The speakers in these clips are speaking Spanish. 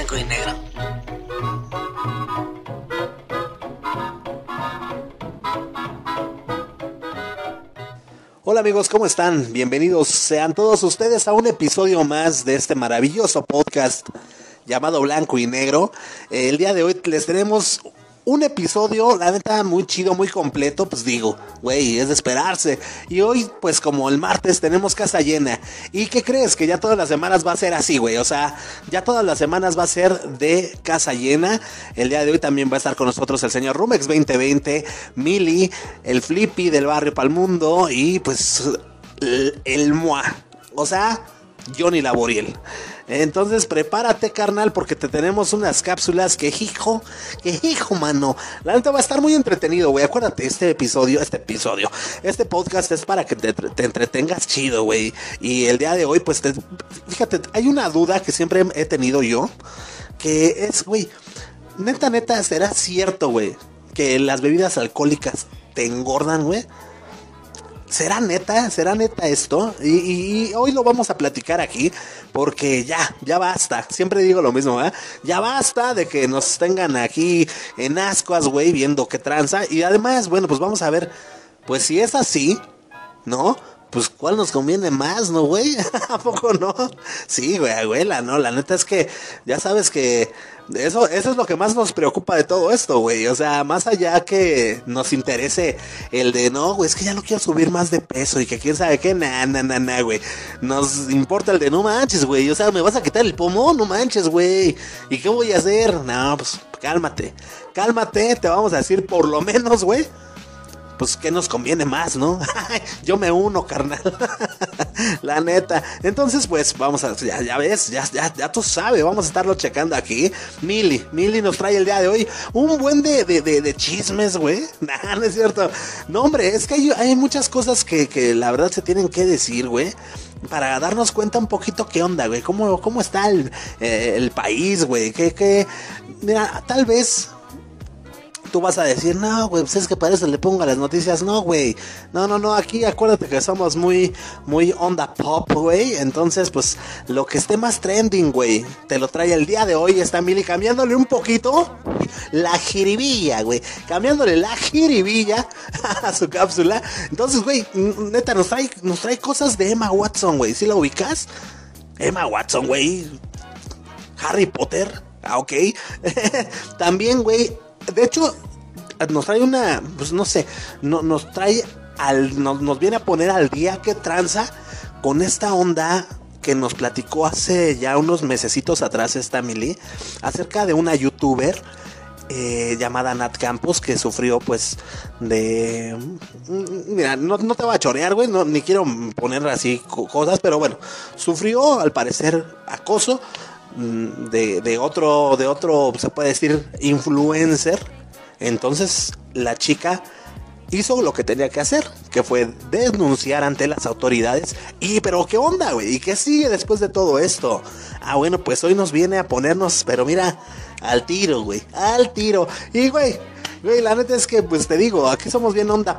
blanco y negro. Hola amigos, ¿cómo están? Bienvenidos sean todos ustedes a un episodio más de este maravilloso podcast llamado Blanco y Negro. El día de hoy les tenemos un episodio, la neta, muy chido, muy completo, pues digo, güey, es de esperarse. Y hoy, pues como el martes, tenemos casa llena. ¿Y qué crees? Que ya todas las semanas va a ser así, güey. O sea, ya todas las semanas va a ser de casa llena. El día de hoy también va a estar con nosotros el señor Rumex 2020, Mili, el Flippy del barrio Palmundo y pues el, el Moa. O sea, Johnny Laboriel. Entonces prepárate, carnal, porque te tenemos unas cápsulas que hijo, que hijo, mano. La neta va a estar muy entretenido, güey. Acuérdate, este episodio, este episodio, este podcast es para que te, te entretengas chido, güey. Y el día de hoy, pues, te, fíjate, hay una duda que siempre he tenido yo, que es, güey, neta, neta, ¿será cierto, güey, que las bebidas alcohólicas te engordan, güey? ¿Será neta? ¿Será neta esto? Y, hoy lo vamos a platicar aquí porque ya, ya basta. Siempre digo lo mismo, ¿eh? Ya basta de que nos tengan aquí en ascuas, güey, viendo qué tranza. Y además, bueno, pues vamos a ver, pues si es así, ¿no? Pues cuál nos conviene más, ¿no, güey? ¿A poco no? Sí, güey, abuela, ¿no? La neta es que ya sabes que eso, eso es lo que más nos preocupa de todo esto, güey. O sea, más allá que nos interese el de no, güey, es que ya no quiero subir más de peso y que quién sabe qué, na, na, na, na, güey. Nos importa el de no manches, güey. O sea, me vas a quitar el pomo, no manches, güey. ¿Y qué voy a hacer? No, pues cálmate, cálmate, te vamos a decir por lo menos, güey pues qué nos conviene más, ¿no? Yo me uno, carnal. la neta. Entonces, pues vamos a, ya, ves, ya, tú sabes, vamos a estarlo checando aquí. Mili, Mili nos trae el día de hoy un buen de, de, de, chismes, güey. Nah, no es cierto. No, hombre, es que hay, hay muchas cosas que, que la verdad se tienen que decir, güey para darnos cuenta un poquito qué onda, güey, cómo, cómo está el, eh, el país, güey, que, que, mira, tal vez tú vas a decir, no, güey, pues es que para eso le pongo a las noticias. No, güey. No, no, no. Aquí acuérdate que somos muy, muy onda pop, güey. Entonces, pues, lo que esté más trending, güey, te lo trae el día de hoy. Está Mili cambiándole un poquito la jiribilla, güey. Cambiándole la jiribilla a su cápsula. Entonces, güey, neta, nos trae, nos trae cosas de Emma Watson, güey. ¿Sí la ubicas? Emma Watson, güey. Harry Potter. Ah, ok. También, güey, de hecho, nos trae una, pues no sé, no, nos trae al, nos, nos, viene a poner al día que tranza con esta onda que nos platicó hace ya unos mesecitos atrás esta Mili acerca de una youtuber eh, llamada Nat Campos que sufrió pues de mira no, no te va a chorear güey no, ni quiero poner así cosas pero bueno sufrió al parecer acoso de, de, otro, de otro, se puede decir, influencer. Entonces la chica hizo lo que tenía que hacer, que fue denunciar ante las autoridades. Y, pero, ¿qué onda, güey? ¿Y qué sigue después de todo esto? Ah, bueno, pues hoy nos viene a ponernos, pero mira, al tiro, güey, al tiro. Y, güey, güey, la neta es que, pues te digo, aquí somos bien onda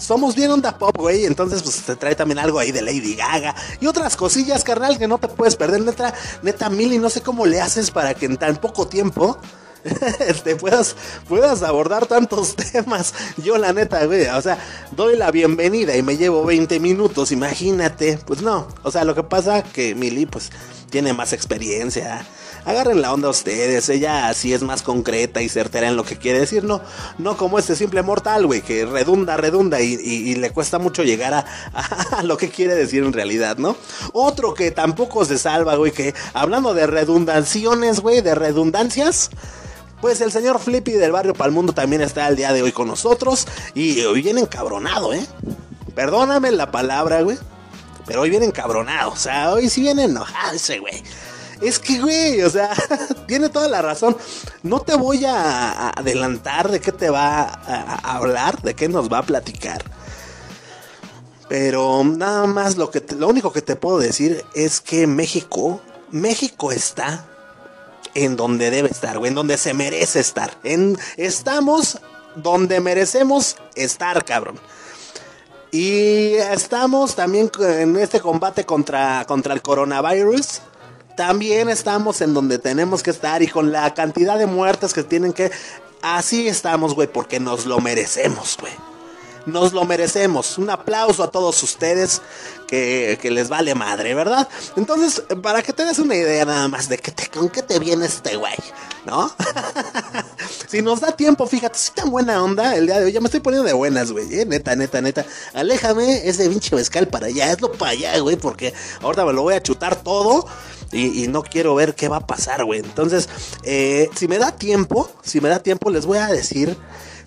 somos bien onda pop, güey. Entonces, pues te trae también algo ahí de Lady Gaga y otras cosillas, carnal, que no te puedes perder. Neta, neta, Mili, no sé cómo le haces para que en tan poco tiempo te puedas, puedas abordar tantos temas. Yo, la neta, güey, o sea, doy la bienvenida y me llevo 20 minutos, imagínate. Pues no, o sea, lo que pasa que Mili, pues, tiene más experiencia agarren la onda ustedes, ella así es más concreta y certera en lo que quiere decir, no, no como este simple mortal, güey, que redunda, redunda y, le cuesta mucho llegar a, lo que quiere decir en realidad, ¿no? Otro que tampoco se salva, güey, que hablando de redundaciones, güey, de redundancias. Pues el señor Flippy del barrio Palmundo también está el día de hoy con nosotros y hoy viene encabronado, ¿eh? Perdóname la palabra, güey. Pero hoy viene encabronado. O sea, hoy sí viene enojado ese güey. Es que, güey, o sea, tiene toda la razón. No te voy a, adelantar de qué te va a, hablar, de qué nos va a platicar. Pero nada más lo que lo único que te puedo decir es que México, México está en donde debe estar, güey, en donde se merece estar. En, estamos donde merecemos estar, cabrón. Y estamos también en este combate contra, contra el coronavirus también estamos en donde tenemos que estar y con la cantidad de muertes que tienen que... Así estamos, güey, porque nos lo merecemos, güey. Nos lo merecemos. Un aplauso a todos ustedes que, les vale madre, ¿verdad? Entonces, para que te des una idea nada más de que te, con qué te viene este güey, ¿no? si nos da tiempo, fíjate, si tan buena onda el día de hoy. Ya me estoy poniendo de buenas, güey. ¿eh? Neta, neta, neta. Aléjame ese pinche mezcal para allá, hazlo para allá, güey, porque ahorita me lo voy a chutar todo. Y, no quiero ver qué va a pasar, güey. Entonces, eh, si me da tiempo, si me da tiempo, les voy a decir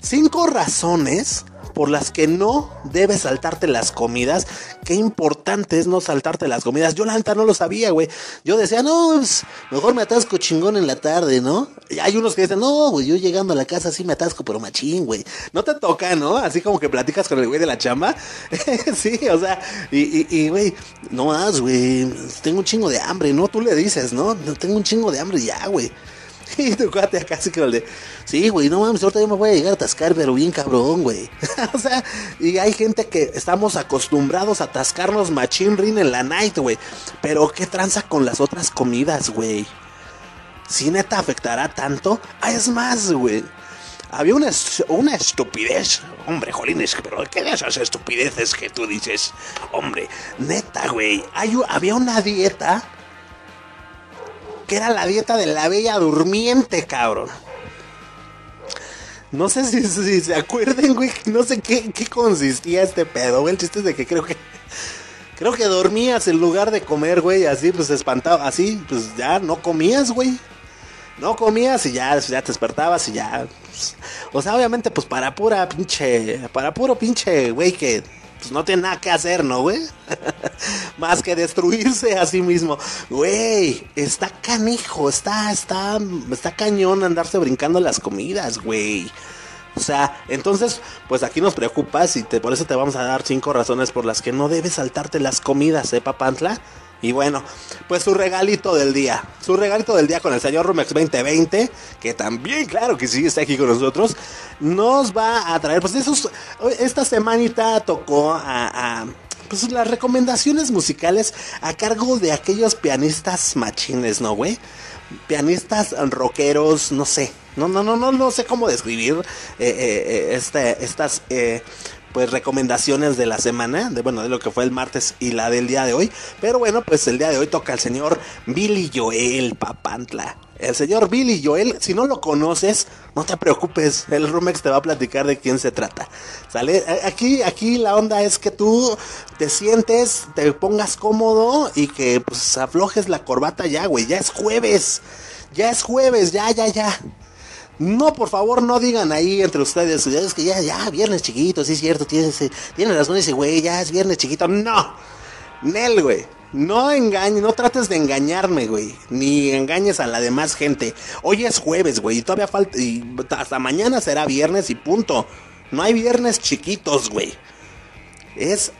cinco razones por las que no debes saltarte las comidas. Qué importante es no saltarte las comidas. Yo la neta no lo sabía, güey. Yo decía, no, pues, mejor me atasco chingón en la tarde, ¿no? Y hay unos que dicen, no, güey, yo llegando a la casa sí me atasco, pero machín, güey. No te toca, ¿no? Así como que platicas con el güey de la chamba. sí, o sea, y, güey, no más, güey. Tengo un chingo de hambre, ¿no? Tú le dices, ¿no? Tengo un chingo de hambre ya, güey. Y tu cuate acá así que de, sí, güey, no mames, ahorita yo me voy a llegar a atascar, pero bien cabrón, güey. o sea, y hay gente que estamos acostumbrados a atascarnos machine rin en la night, güey. Pero ¿qué tranza con las otras comidas, güey? Si neta afectará tanto, ah, es más, güey. Había una, una estupidez, hombre, jolines, pero ¿qué de esas estupideces que tú dices? Hombre, neta, güey, había una dieta que era la dieta de la bella durmiente, cabrón. No sé si, se acuerden, güey, no sé qué, qué consistía este pedo, güey. El chiste es de que creo que creo que dormías en lugar de comer, güey, así pues espantado, así pues ya no comías, güey. No comías y ya, ya te despertabas y ya. Pues, o sea, obviamente pues para pura pinche, para puro pinche, güey, que pues no tiene nada que hacer, ¿no, güey? Más que destruirse a sí mismo. Güey, está canijo, está, está, está cañón andarse brincando las comidas, güey. O sea, entonces, pues aquí nos preocupas y te, por eso te vamos a dar cinco razones por las que no debes saltarte las comidas, ¿eh, Papantla? Y bueno, pues su regalito del día. Su regalito del día con el señor Rumex 2020, que también, claro que sí, está aquí con nosotros, nos va a traer, pues esos, esta semanita tocó a, pues las recomendaciones musicales a cargo de aquellos pianistas machines, ¿no, güey? Pianistas rockeros, no sé, no, no, no, no, no sé cómo describir este, estas pues recomendaciones de la semana, de bueno, de lo que fue el martes y la del día de hoy. Pero bueno, pues el día de hoy toca el señor Billy Joel Papantla. El señor Billy Joel, si no lo conoces, no te preocupes, el Rumex te va a platicar de quién se trata. ¿Sale? Aquí, aquí la onda es que tú te sientes, te pongas cómodo y que pues aflojes la corbata ya, güey. Ya es jueves. Ya es jueves, ya, ya, ya. No, por favor, no digan ahí entre ustedes, es que ya, ya, viernes chiquito, sí es cierto, tienes, tiene razón ese güey, ya es viernes chiquito. No, Nel, güey. No engañes, no trates de engañarme, güey. Ni engañes a la demás gente. Hoy es jueves, güey, y todavía falta, y hasta mañana será viernes y punto. No hay viernes chiquitos, güey. Es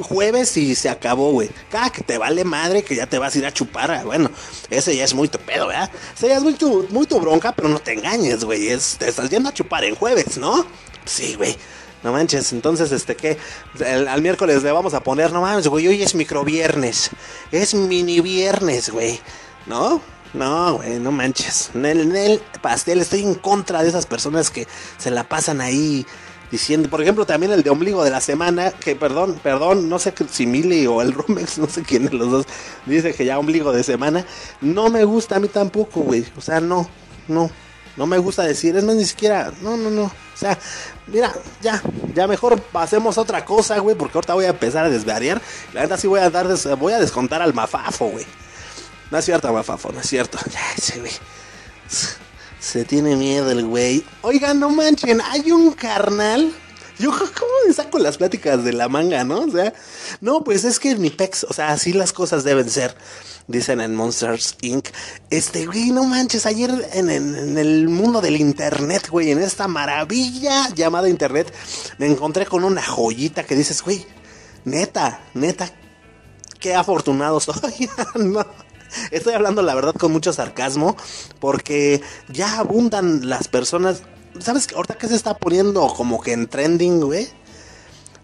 jueves y se acabó, güey. Cada que te vale madre que ya te vas a ir a chupar. Bueno, ese ya es muy tu pedo, ¿verdad? Ese ya es muy tu, muy tu bronca, pero no te engañes, güey. te estás yendo a chupar en jueves, ¿no? Sí, güey. No manches, entonces, este, ¿qué? al miércoles le vamos a poner, no mames, güey, hoy es micro viernes. Es mini viernes, güey. ¿No? No, güey, no manches. En el pastel estoy en contra de esas personas que se la pasan ahí diciendo, por ejemplo, también el de ombligo de la semana, que perdón, perdón, no sé si Mili o el Rumex, no sé quién de los dos, dice que ya ombligo de semana, no me gusta a mí tampoco, güey, o sea, no, no, no me gusta decir, es más, ni siquiera, no, no, no, o sea, mira, ya, ya mejor pasemos a otra cosa, güey, porque ahorita voy a empezar a desvariar, la verdad sí voy a dar, voy a descontar al mafafo, güey, no es cierto, mafafo, no es cierto, ya, ese, güey. Se tiene miedo el güey. Oigan, no manchen, hay un carnal. Yo, ¿cómo me saco las pláticas de la manga, no? O sea, no, pues es que mi pex, o sea, así las cosas deben ser. Dicen en Monsters Inc. Este, güey, no manches, ayer en, en el mundo del internet, güey, en esta maravilla llamada internet, me encontré con una joyita que dices, güey, neta, neta, qué afortunado soy. no. Estoy hablando la verdad con mucho sarcasmo porque ya abundan las personas. ¿Sabes ahorita que se está poniendo como que en trending, güey?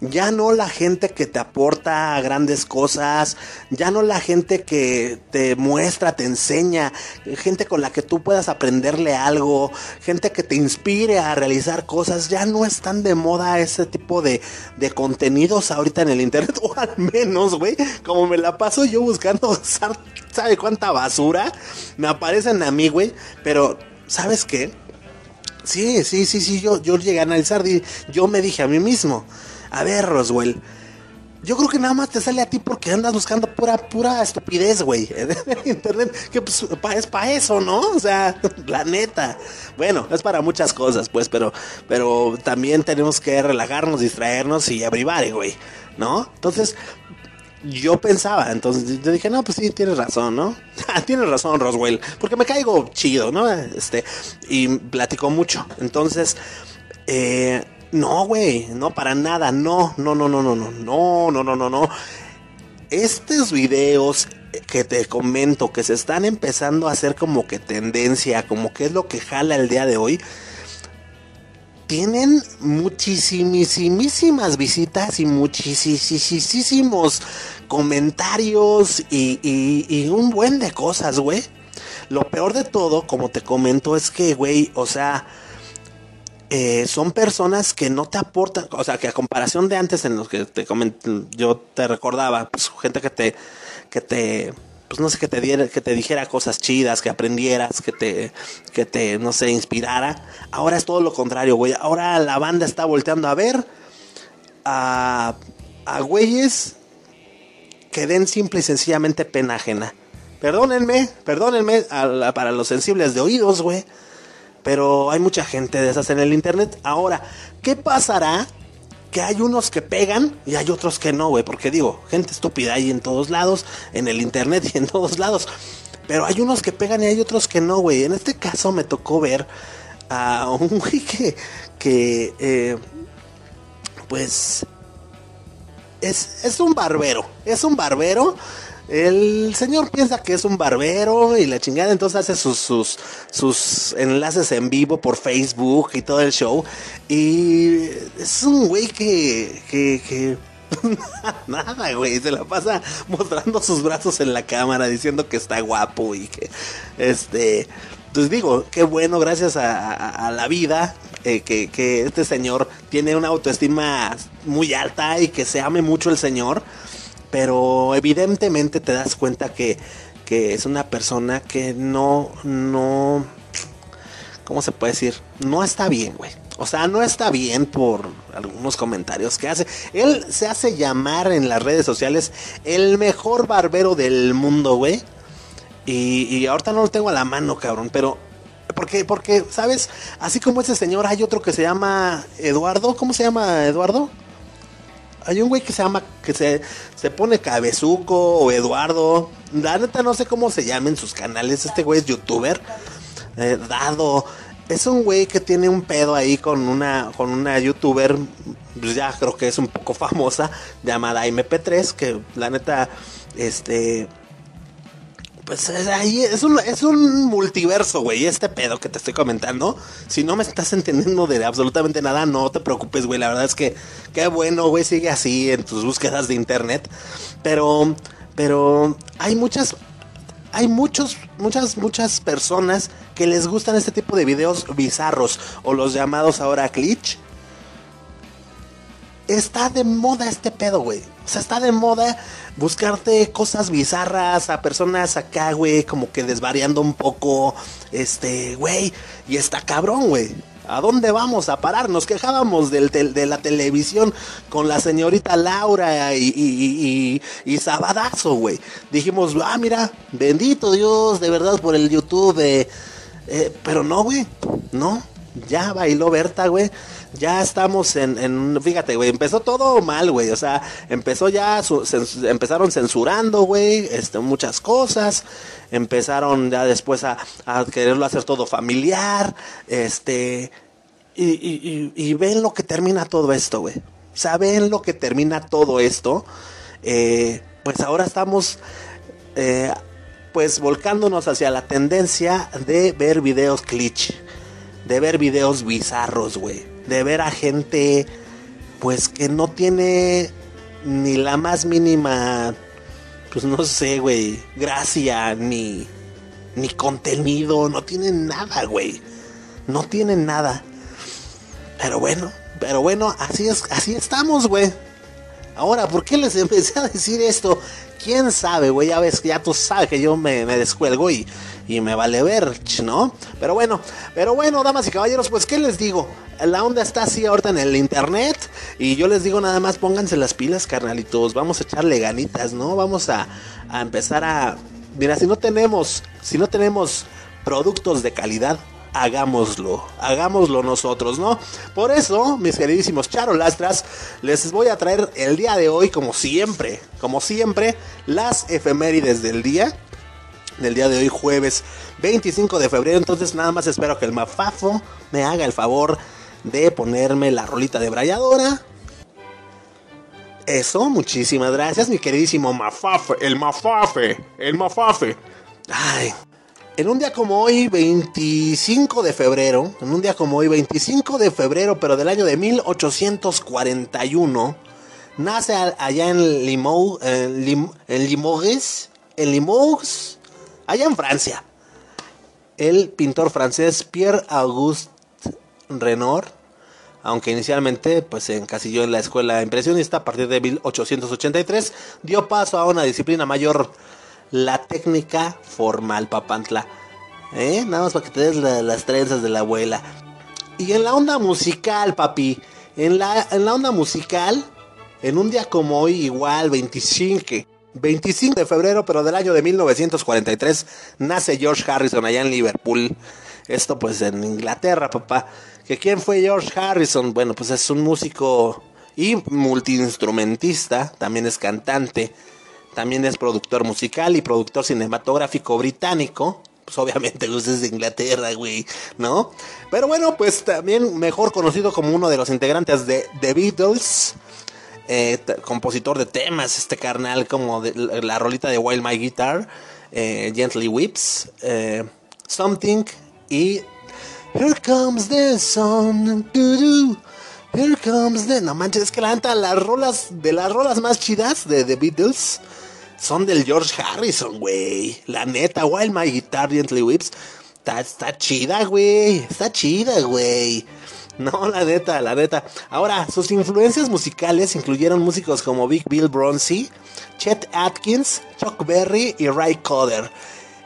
Ya no la gente que te aporta grandes cosas, ya no la gente que te muestra, te enseña, gente con la que tú puedas aprenderle algo, gente que te inspire a realizar cosas, ya no están de moda ese tipo de, de contenidos ahorita en el internet, o al menos, güey, como me la paso yo buscando, ¿sabe cuánta basura? Me aparecen a mí, güey, pero ¿sabes qué? Sí, sí, sí, sí, yo, yo llegué a analizar, yo me dije a mí mismo, a ver, Roswell, yo creo que nada más te sale a ti porque andas buscando pura, pura estupidez, güey, internet, que pues, es para eso, ¿no? O sea, la neta. Bueno, es para muchas cosas, pues, pero, pero también tenemos que relajarnos, distraernos y abrivar, güey, ¿no? Entonces, yo pensaba, entonces yo dije, no, pues sí, tienes razón, ¿no? tienes razón, Roswell, porque me caigo chido, ¿no? Este, y platico mucho. Entonces, eh, no, güey, no, para nada, no, no, no, no, no, no, no, no, no, no, no. Estos videos que te comento que se están empezando a hacer como que tendencia, como que es lo que jala el día de hoy, tienen muchísimas visitas y muchísimos comentarios y, un buen de cosas, güey. Lo peor de todo, como te comento, es que, güey, o sea, eh, son personas que no te aportan, o sea, que a comparación de antes en los que te yo te recordaba, pues gente que te, que te pues no sé, que te diera, que te dijera cosas chidas, que aprendieras, que te, que te, no sé, inspirara. Ahora es todo lo contrario, güey. Ahora la banda está volteando a ver a, a güeyes que den simple y sencillamente pena ajena. Perdónenme, perdónenme para los sensibles de oídos, güey. Pero hay mucha gente de esas en el internet. Ahora, ¿qué pasará que hay unos que pegan y hay otros que no, güey. Porque digo, gente estúpida hay en todos lados, en el internet y en todos lados. Pero hay unos que pegan y hay otros que no, güey. En este caso me tocó ver a un güey que, eh, pues, es, es un barbero. Es un barbero el señor piensa que es un barbero y la chingada, entonces hace sus, sus, sus enlaces en vivo por Facebook y todo el show. Y es un güey que, que, que Nada, güey, se la pasa mostrando sus brazos en la cámara, diciendo que está guapo y que, este, pues digo, qué bueno, gracias a, la vida, eh, que, que, este señor tiene una autoestima muy alta y que se ame mucho el señor pero evidentemente te das cuenta que, que es una persona que no, no, ¿cómo se puede decir? No está bien, güey. O sea, no está bien por algunos comentarios que hace. Él se hace llamar en las redes sociales el mejor barbero del mundo, güey. Y, ahorita no lo tengo a la mano, cabrón, pero porque, porque, ¿sabes? Así como ese señor, hay otro que se llama Eduardo. ¿Cómo se llama Eduardo? Hay un güey que se llama, que se, se pone Cabezuco o Eduardo. La neta no sé cómo se llaman sus canales. Este güey es youtuber. Eh, dado. Es un güey que tiene un pedo ahí con una, con una youtuber. Pues ya creo que es un poco famosa. Llamada MP3. Que la neta. Este pues ahí es un, es un multiverso, güey, este pedo que te estoy comentando. Si no me estás entendiendo de absolutamente nada, no te preocupes, güey. La verdad es que qué bueno, güey, sigue así en tus búsquedas de internet. Pero, pero hay muchas, hay muchos, muchas, muchas personas que les gustan este tipo de videos bizarros o los llamados ahora glitch. Está de moda este pedo, güey. O sea, está de moda buscarte cosas bizarras a personas acá, güey, como que desvariando un poco, este, güey, y está cabrón, güey. ¿A dónde vamos a parar? Nos quejábamos del de la televisión con la señorita Laura y, Sabadazo, güey. Dijimos, ah, mira, bendito Dios, de verdad, por el YouTube. Eh, eh, pero no, güey, no. Ya bailó Berta, güey. Ya estamos en, fíjate, güey, empezó todo mal, güey, o sea, empezó ya, empezaron censurando, güey, este, muchas cosas, empezaron ya después a, quererlo hacer todo familiar, este, y, ven lo que termina todo esto, güey, o sea, ven lo que termina todo esto, eh, pues ahora estamos, eh, pues volcándonos hacia la tendencia de ver videos glitch, de ver videos bizarros, güey de ver a gente pues que no tiene ni la más mínima, pues no sé, güey, gracia, ni, ni contenido, no tiene nada, güey. No tiene nada. Pero bueno, pero bueno, así es, así estamos, güey. Ahora, ¿por qué les empecé a decir esto? ¿Quién sabe, güey? Ya ves, ya tú sabes que yo me, me descuelgo y, y me vale ver, ¿no? Pero bueno, pero bueno, damas y caballeros, pues ¿qué les digo? La onda está así ahorita en el internet y yo les digo nada más pónganse las pilas, carnalitos, vamos a echarle ganitas, ¿no? Vamos a, a empezar a... Mira, si no tenemos, si no tenemos productos de calidad, hagámoslo, hagámoslo nosotros, ¿no? Por eso, mis queridísimos charolastras, les voy a traer el día de hoy, como siempre, como siempre, las efemérides del día del día de hoy, jueves 25 de febrero. Entonces, nada más espero que el Mafafo me haga el favor de ponerme la rolita de brayadora. Eso, muchísimas gracias, mi queridísimo Mafafe, el Mafafe, el Mafafe. Ay, en un día como hoy, 25 de febrero, en un día como hoy, 25 de febrero, pero del año de 1841, nace allá en Limoges, en, Lim, en Limoges, en Limoges, allá en Francia. El pintor francés Pierre Auguste Renoir, aunque inicialmente pues, se encasilló en la escuela impresionista a partir de 1883, dio paso a una disciplina mayor, la técnica formal papantla. ¿Eh? Nada más para que te des las trenzas de la abuela. Y en la onda musical, papi, en la, en la onda musical, en un día como hoy, igual, 25 25 de febrero, pero del año de 1943, nace George Harrison allá en Liverpool. Esto pues en Inglaterra, papá. ¿Que quién fue George Harrison? Bueno, pues es un músico y multiinstrumentista, también es cantante, también es productor musical y productor cinematográfico británico. Pues obviamente pues es de Inglaterra, güey, ¿no? Pero bueno, pues también mejor conocido como uno de los integrantes de The Beatles eh, compositor de temas, este carnal como de, la rolita de Wild My Guitar, eh, Gently Whips, eh, Something y Here Comes the Sun, Here Comes the... No manches, es que la neta, las rolas, de las rolas más chidas de The Beatles son del George Harrison, güey. La neta, Wild My Guitar, Gently Whips, está, está chida, güey. Está chida, güey. No, la neta, la neta. Ahora, sus influencias musicales incluyeron músicos como Big Bill Bronzy, Chet Atkins, Chuck Berry y Ray Coder.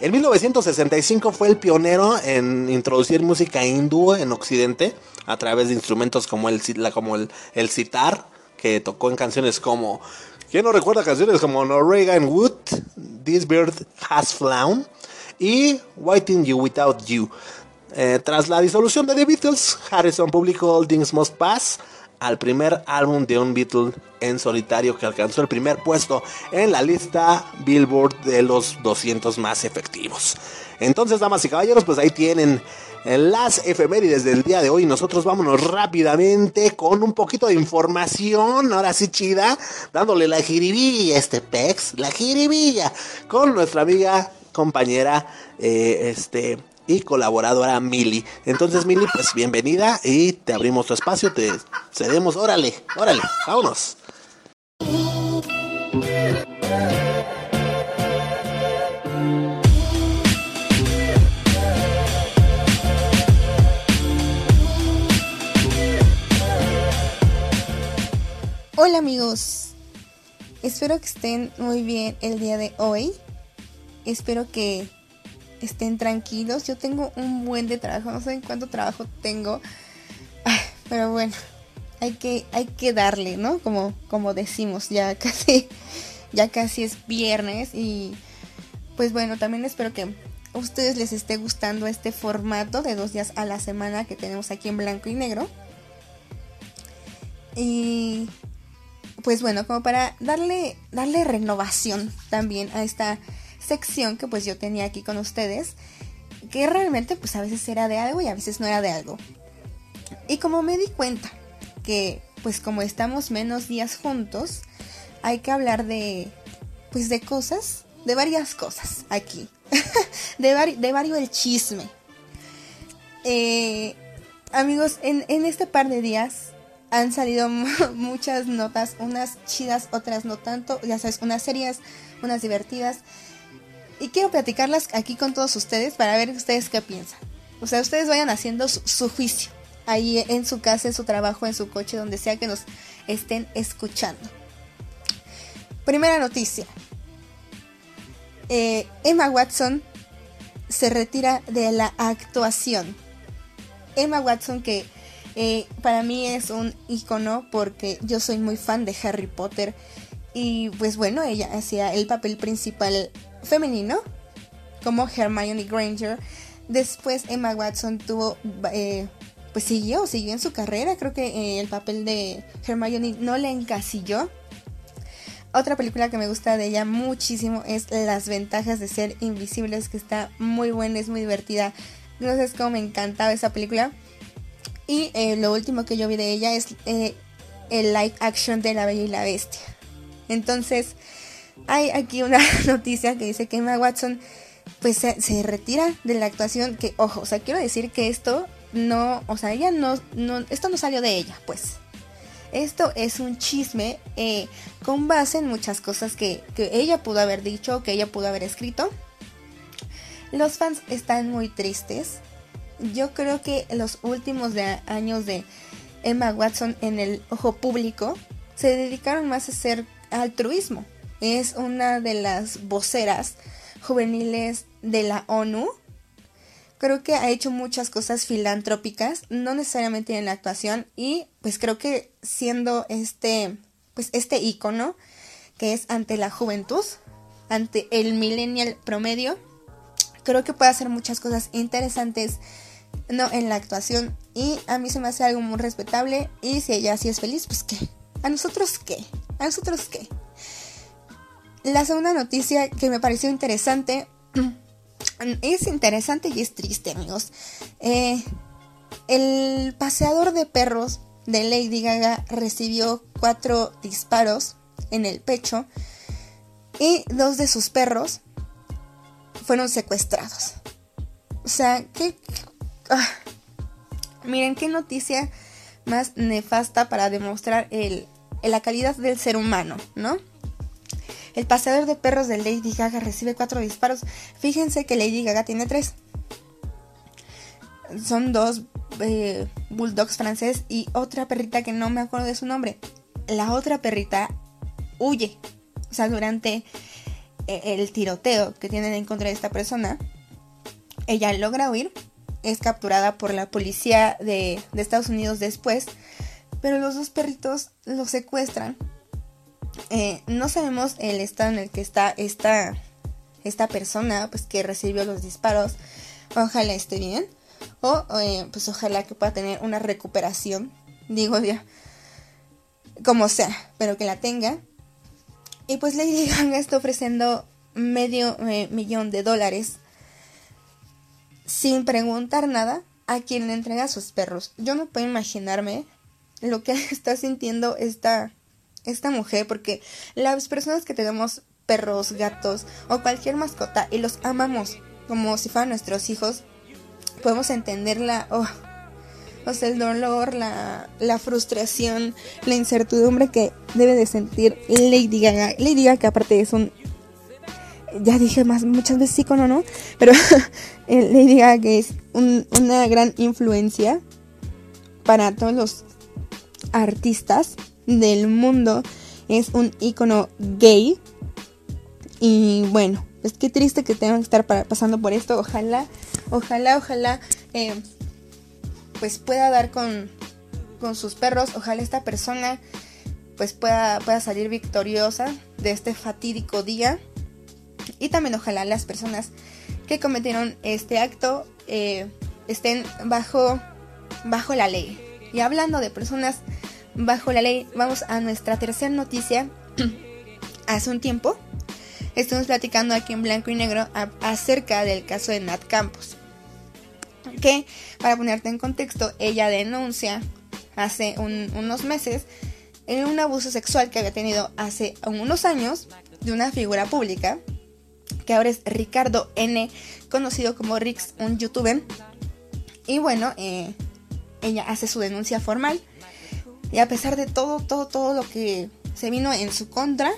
En 1965 fue el pionero en introducir música hindú en Occidente a través de instrumentos como el, como el, el sitar, que tocó en canciones como... ¿Quién no recuerda canciones como No Wood, This Bird Has Flown y Waiting You Without You? Eh, tras la disolución de The Beatles, Harrison publicó All Things Must Pass, al primer álbum de un Beatle en solitario que alcanzó el primer puesto en la lista Billboard de los 200 más efectivos. Entonces, damas y caballeros, pues ahí tienen las efemérides del día de hoy. Nosotros vámonos rápidamente con un poquito de información, ahora sí chida, dándole la jiribilla a este pex, la jiribilla, con nuestra amiga, compañera, eh, este y colaboradora Mili. Entonces, Mili, pues bienvenida y te abrimos tu espacio, te cedemos, órale, órale, vámonos. Hola amigos, espero que estén muy bien el día de hoy. Espero que estén tranquilos. Yo tengo un buen de trabajo, no sé cuánto trabajo tengo, pero bueno, hay que, hay que darle, ¿no? Como, como decimos, ya casi, ya casi es viernes y pues bueno, también espero que a ustedes les esté gustando este formato de dos días a la semana que tenemos aquí en blanco y negro. Y pues bueno, como para darle, darle renovación también a esta sección que pues yo tenía aquí con ustedes, que realmente pues a veces era de algo y a veces no era de algo. Y como me di cuenta que pues como estamos menos días juntos, hay que hablar de pues de cosas, de varias cosas aquí. de, de varios el chisme. Eh, amigos, en, en este par de días han salido muchas notas, unas chidas, otras no tanto, ya sabes, unas serias, unas divertidas. Y quiero platicarlas aquí con todos ustedes para ver ustedes qué piensan. O sea, ustedes vayan haciendo su, juicio ahí en su casa, en su trabajo, en su coche, donde sea que nos estén escuchando. Primera noticia. Eh, Emma Watson se retira de la actuación. Emma Watson que eh, para mí es un icono porque yo soy muy fan de Harry Potter y pues bueno, ella hacía el papel principal femenino como Hermione Granger. Después Emma Watson tuvo, eh, pues siguió, siguió en su carrera. Creo que eh, el papel de Hermione no le encasilló. Otra película que me gusta de ella muchísimo es Las ventajas de ser invisibles, que está muy buena, es muy divertida. No sé cómo me encantaba esa película. Y eh, lo último que yo vi de ella es el live action de La Bella y la Bestia. Entonces, hay aquí una noticia que dice que Emma Watson pues se, retira de la actuación que ojo, o sea, quiero decir que esto no, o sea, ella no, no esto no salió de ella, pues. Esto es un chisme eh, con base en muchas cosas que, que ella pudo haber dicho, que ella pudo haber escrito. Los fans están muy tristes. Yo creo que los últimos años de Emma Watson en el ojo público se dedicaron más a hacer altruismo. Es una de las voceras juveniles de la ONU. Creo que ha hecho muchas cosas filantrópicas, no necesariamente en la actuación, y pues creo que siendo este, pues este icono que es ante la juventud, ante el millennial promedio, creo que puede hacer muchas cosas interesantes no en la actuación y a mí se me hace algo muy respetable y si ella sí es feliz, pues qué, a nosotros qué, a nosotros qué. La segunda noticia que me pareció interesante es interesante y es triste, amigos. Eh, el paseador de perros de Lady Gaga recibió cuatro disparos en el pecho y dos de sus perros fueron secuestrados. O sea, qué... Ah, miren qué noticia más nefasta para demostrar el, la calidad del ser humano, ¿no? El paseador de perros de Lady Gaga recibe cuatro disparos. Fíjense que Lady Gaga tiene tres. Son dos eh, bulldogs francés y otra perrita que no me acuerdo de su nombre. La otra perrita huye. O sea, durante eh, el tiroteo que tienen en contra de esta persona, ella logra huir. Es capturada por la policía de, de Estados Unidos después. Pero los dos perritos lo secuestran eh, no sabemos el estado en el que está esta, esta persona pues que recibió los disparos. Ojalá esté bien. O eh, pues ojalá que pueda tener una recuperación. Digo ya. Como sea, pero que la tenga. Y pues Lady Gaga está ofreciendo medio eh, millón de dólares sin preguntar nada a quien le entrega a sus perros. Yo no puedo imaginarme lo que está sintiendo esta esta mujer, porque las personas que tenemos perros, gatos o cualquier mascota y los amamos como si fueran nuestros hijos, podemos entender la, oh, o el dolor, la, la frustración, la incertidumbre que debe de sentir Lady Gaga. Lady Gaga que aparte es un, ya dije más muchas veces icono, ¿no? Pero Lady Gaga que es una gran influencia para todos los artistas del mundo. Es un icono gay. Y bueno, pues qué triste que tengan que estar pasando por esto. Ojalá, ojalá, ojalá, eh, pues pueda dar con, con sus perros. Ojalá esta persona pues pueda, pueda salir victoriosa de este fatídico día. Y también ojalá las personas que cometieron este acto eh, estén bajo, bajo la ley. Y hablando de personas bajo la ley, vamos a nuestra tercera noticia. Hace un tiempo estuvimos platicando aquí en blanco y negro acerca del caso de Nat Campos. Que, para ponerte en contexto, ella denuncia hace unos meses un abuso sexual que había tenido hace unos años de una figura pública, que ahora es Ricardo N, conocido como Rix, un youtuber. Y bueno, eh, ella hace su denuncia formal Y a pesar de todo, todo, todo lo que se vino en su contra,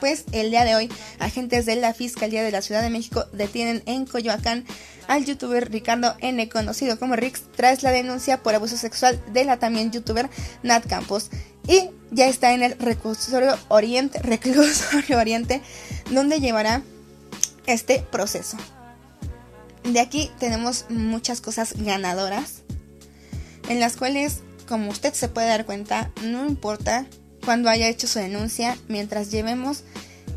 pues el día de hoy agentes de la Fiscalía de la Ciudad de México detienen en Coyoacán al youtuber Ricardo N, conocido como Rix, tras la denuncia por abuso sexual de la también youtuber Nat Campos. Y ya está en el reclusorio Oriente, reclusorio Oriente, donde llevará este proceso. De aquí tenemos muchas cosas ganadoras, en las cuales, como usted se puede dar cuenta, no importa cuando haya hecho su denuncia, mientras llevemos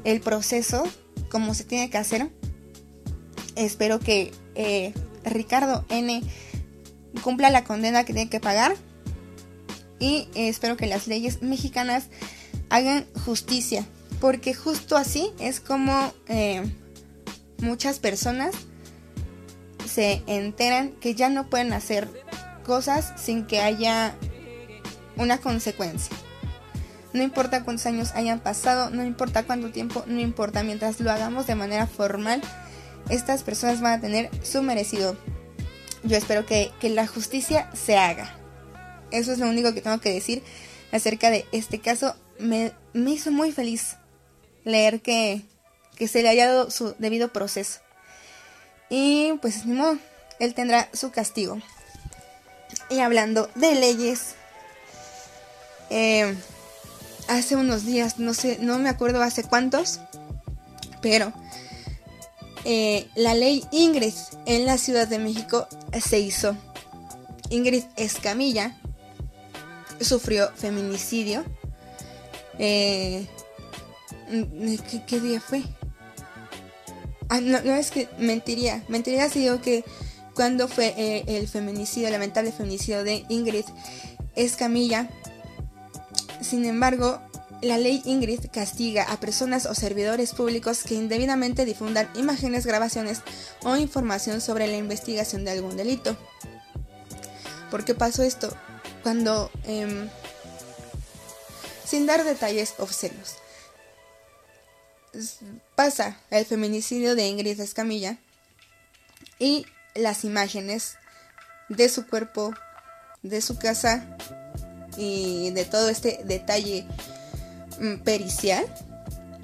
el proceso como se tiene que hacer. Espero que eh, Ricardo N cumpla la condena que tiene que pagar y espero que las leyes mexicanas hagan justicia, porque justo así es como eh, muchas personas se enteran que ya no pueden hacer cosas sin que haya una consecuencia. No importa cuántos años hayan pasado, no importa cuánto tiempo, no importa, mientras lo hagamos de manera formal, estas personas van a tener su merecido. Yo espero que, la justicia se haga. Eso es lo único que tengo que decir acerca de este caso. Me, hizo muy feliz leer que, que se le haya dado su debido proceso. Y pues ni modo, él tendrá su castigo. Y hablando de leyes, eh, hace unos días, no sé, no me acuerdo hace cuántos, pero eh, la ley Ingrid en la Ciudad de México se hizo. Ingrid Escamilla sufrió feminicidio. Eh, ¿qué, día fue? Ah, no, no, es que mentiría. Mentiría si digo que cuando fue eh, el feminicidio, el lamentable feminicidio de Ingrid Escamilla, sin embargo, la ley Ingrid castiga a personas o servidores públicos que indebidamente difundan imágenes, grabaciones o información sobre la investigación de algún delito. ¿Por qué pasó esto? Cuando, em, sin dar detalles obscenos, pasa el feminicidio de Ingrid Escamilla y las imágenes de su cuerpo, de su casa, y de todo este detalle mm, pericial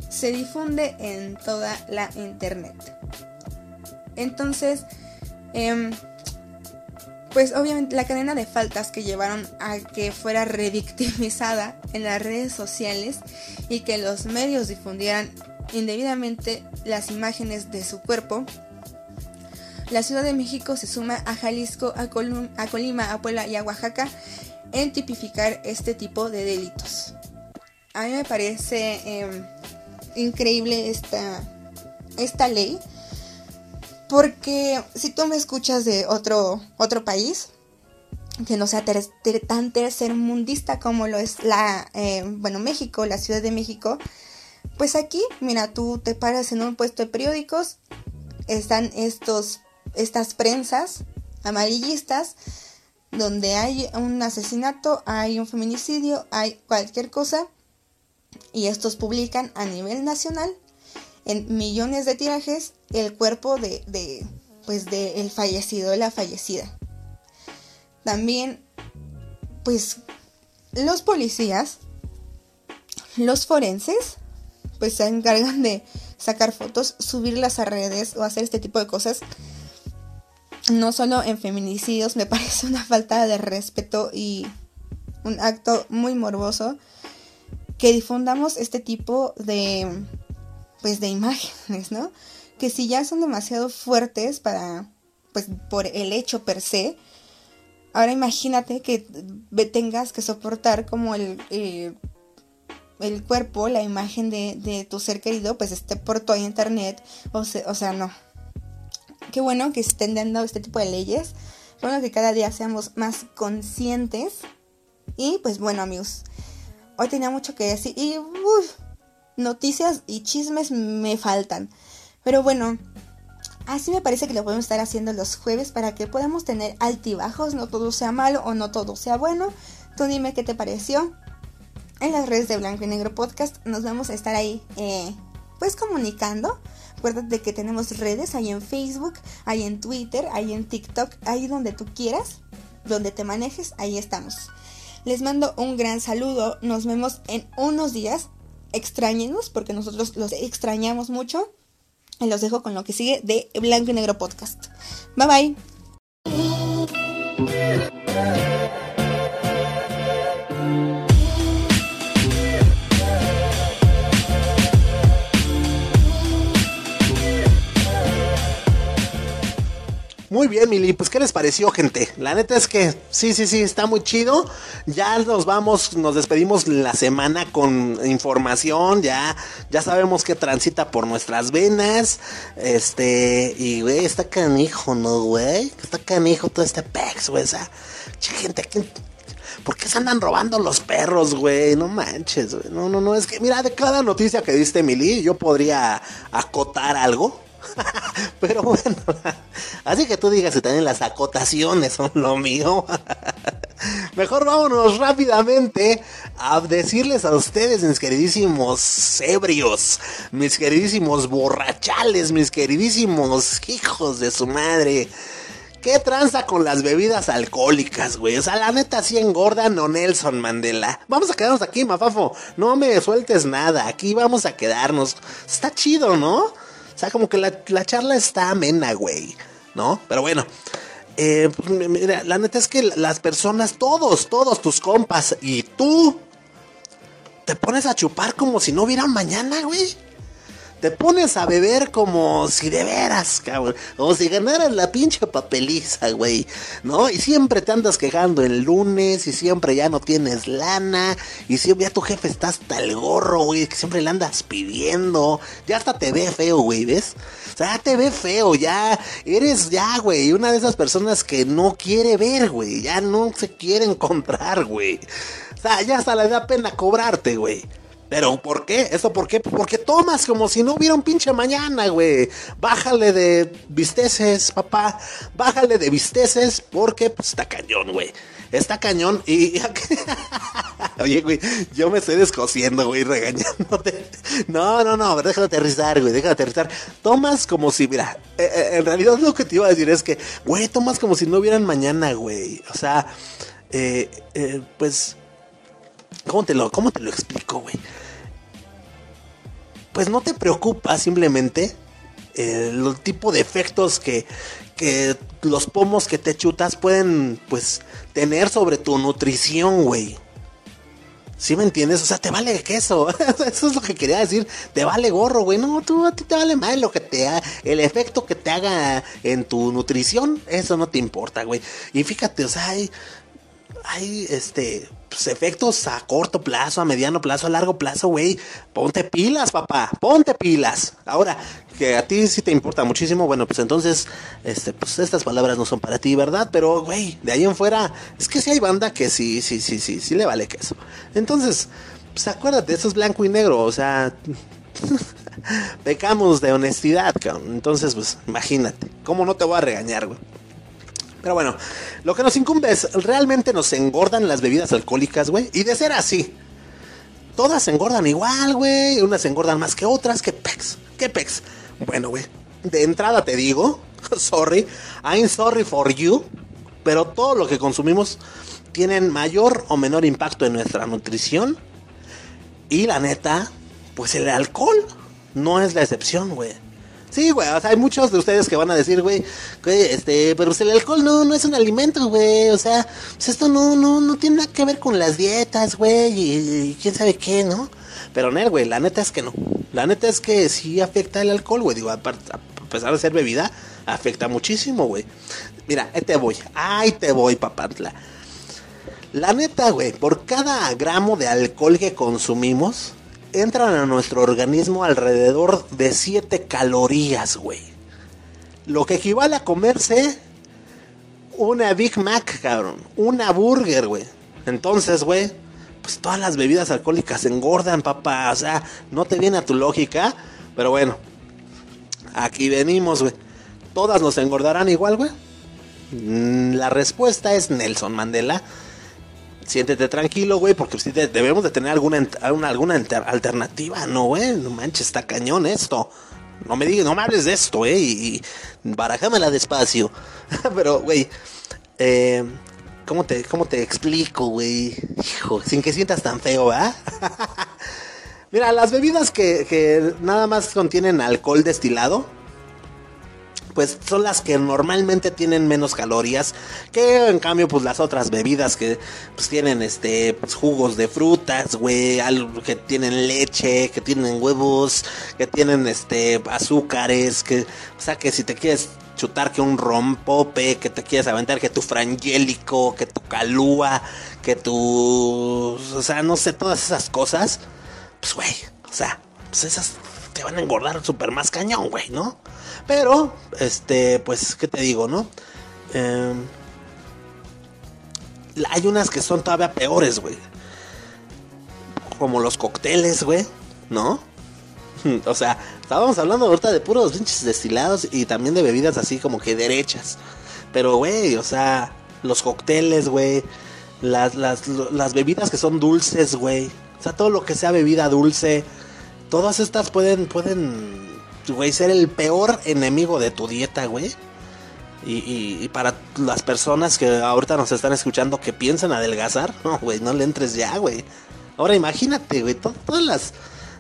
se difunde en toda la internet. Entonces, em, pues obviamente la cadena de faltas que llevaron a que fuera revictimizada en las redes sociales y que los medios difundieran indebidamente las imágenes de su cuerpo. La Ciudad de México se suma a Jalisco, a, Colima, a Puebla y a Oaxaca en tipificar este tipo de delitos. A mí me parece em, increíble esta, esta ley porque si tú me escuchas de otro, otro país, que no sea tan tercermundista como lo es la, em, bueno, México, la Ciudad de México, pues aquí, mira, tú te paras en un puesto de periódicos, están estos, estas prensas amarillistas donde hay un asesinato, hay un feminicidio, hay cualquier cosa, y estos publican a nivel nacional en millones de tirajes el cuerpo de, de pues de el fallecido, la fallecida. También, pues, los policías, los forenses, pues se encargan de sacar fotos, subirlas a redes o hacer este tipo de cosas no solo en feminicidios, me parece una falta de respeto y un acto muy morboso que difundamos este tipo de pues de imágenes, ¿no? Que si ya son demasiado fuertes para pues por el hecho per se, ahora imagínate que tengas que soportar como el, eh, el cuerpo, la imagen de, de, tu ser querido, pues esté por toda internet, o sea, no, Qué bueno que estén dando este tipo de leyes. Bueno que cada día seamos más conscientes. Y pues bueno amigos, hoy tenía mucho que decir y noticias y chismes me faltan. Pero bueno, así me parece que lo podemos estar haciendo los jueves para que podamos tener altibajos, no todo sea malo o no todo sea bueno. Tú dime qué te pareció. En las redes de Blanco y Negro Podcast nos vamos a estar ahí eh, pues comunicando Acuérdate que tenemos redes ahí en Facebook, ahí en Twitter, ahí en TikTok, ahí donde tú quieras, donde te manejes, ahí estamos. Les mando un gran saludo. Nos vemos en unos días. Extrañenos porque nosotros los extrañamos mucho. Y los dejo con lo que sigue de Blanco y Negro Podcast. Bye bye. Muy bien, Mili, pues ¿qué les pareció, gente? La neta es que sí, sí, sí, está muy chido. Ya nos vamos, nos despedimos la semana con información, ya, ya sabemos que transita por nuestras venas. Este, y güey, está canijo, ¿no, güey? Está canijo todo este pex, güey. O sea, gente, ¿por qué se andan robando los perros, güey? No manches, güey. No, no, no, es que, mira, de cada noticia que diste, Mili, yo podría acotar algo Pero bueno, así que tú digas que también las acotaciones son lo mío. Mejor vámonos rápidamente a decirles a ustedes, mis queridísimos ebrios, mis queridísimos borrachales, mis queridísimos hijos de su madre. ¿Qué tranza con las bebidas alcohólicas, güey? O sea, la neta sí engordan o Nelson Mandela. Vamos a quedarnos aquí, Mafafo. No me sueltes nada. Aquí vamos a quedarnos. Está chido, ¿no? Sea, como que la, charla está amena, güey. ¿No? Pero bueno. Eh, pues, mira, la neta es que las personas, todos, todos tus compas y tú, te pones a chupar como si no hubiera mañana, güey te pones a beber como si de veras, cabrón. Como si ganaras la pinche papeliza, güey. ¿No? Y siempre te andas quejando el lunes y siempre ya no tienes lana. Y siempre ya tu jefe está hasta el gorro, güey. Que siempre le andas pidiendo. Ya hasta te ve feo, güey, ¿ves? O sea, ya te ve feo, ya eres ya, güey, una de esas personas que no quiere ver, güey. Ya no se quiere encontrar, güey. O sea, ya hasta le da pena cobrarte, güey. Pero ¿por qué? ¿Eso por qué? Porque tomas como si no hubiera un pinche mañana, güey. Bájale de visteces, papá. Bájale de visteces porque pues, está cañón, güey. Está cañón y... Oye, güey, yo me estoy descosiendo, güey, regañándote. No, no, no, déjate aterrizar, güey, déjate aterrizar. Tomas como si, mira, eh, eh, en realidad lo que te iba a decir es que, güey, tomas como si no hubieran mañana, güey. O sea, eh, pues... ¿Cómo te lo, cómo te lo explico, güey? Pues no te preocupa simplemente el tipo de efectos que, que los pomos que te chutas pueden pues tener sobre tu nutrición, güey. ¿Sí me entiendes? O sea, te vale queso. Eso es lo que quería decir. Te vale gorro, güey. No, tú a ti te vale mal lo que te haga. El efecto que te haga en tu nutrición. Eso no te importa, güey. Y fíjate, o sea, hay. Hay este pues, efectos a corto plazo, a mediano plazo, a largo plazo, güey. Ponte pilas, papá, ponte pilas. Ahora, que a ti sí te importa muchísimo, bueno, pues entonces, este, pues estas palabras no son para ti, ¿verdad? Pero, güey, de ahí en fuera, es que sí hay banda que sí, sí, sí, sí, sí le vale queso. Entonces, pues acuérdate, eso es blanco y negro, o sea, pecamos de honestidad, cabrón. Entonces, pues, imagínate, ¿cómo no te voy a regañar, güey? Pero bueno, lo que nos incumbe es, ¿realmente nos engordan las bebidas alcohólicas, güey? Y de ser así, todas se engordan igual, güey. Unas se engordan más que otras. ¿Qué pex? ¿Qué pex? Bueno, güey, de entrada te digo, sorry, I'm sorry for you, pero todo lo que consumimos tienen mayor o menor impacto en nuestra nutrición. Y la neta, pues el alcohol no es la excepción, güey. Sí, güey, o sea, hay muchos de ustedes que van a decir, güey, este, pero el alcohol no, no es un alimento, güey, o sea, pues esto no, no, no tiene nada que ver con las dietas, güey, y, quién sabe qué, ¿no? Pero, no, güey, la neta es que no. La neta es que sí afecta el alcohol, güey, digo, a, pesar de ser bebida, afecta muchísimo, güey. Mira, ahí te voy, ahí te voy, papantla. La neta, güey, por cada gramo de alcohol que consumimos, entran a nuestro organismo alrededor de 7 calorías, güey. Lo que equivale a comerse una Big Mac, cabrón. Una burger, güey. Entonces, güey, pues todas las bebidas alcohólicas engordan, papá. O sea, no te viene a tu lógica. Pero bueno, aquí venimos, güey. ¿Todas nos engordarán igual, güey? Mm, la respuesta es Nelson Mandela siéntete tranquilo, güey, porque sí debemos de tener alguna, alguna, alternativa, ¿no, güey? No manches, está cañón esto. No me digas, no me hables de esto, eh, y, y barájamela despacio. Pero, güey, eh, ¿cómo te, cómo te explico, güey? Hijo, sin que sientas tan feo, ¿va? Mira, las bebidas que, que nada más contienen alcohol destilado, pues son las que normalmente tienen menos calorías que en cambio pues las otras bebidas que pues tienen este pues, jugos de frutas, güey, que tienen leche, que tienen huevos, que tienen este azúcares, que o sea que si te quieres chutar que un rompope, que te quieres aventar que tu frangélico, que tu calúa, que tu o sea, no sé, todas esas cosas, pues güey, o sea, pues esas te van a engordar súper más cañón, güey, ¿no? Pero, este, pues, ¿qué te digo, no? Eh, hay unas que son todavía peores, güey. Como los cócteles, güey, ¿no? O sea, estábamos hablando ahorita de puros pinches destilados y también de bebidas así como que derechas. Pero, güey, o sea, los cócteles, güey. Las, las, las bebidas que son dulces, güey. O sea, todo lo que sea bebida dulce. Todas estas pueden, pueden güey, ser el peor enemigo de tu dieta, güey. Y, para las personas que ahorita nos están escuchando que piensan adelgazar, no, güey, no le entres ya, güey. Ahora imagínate, güey, todas las,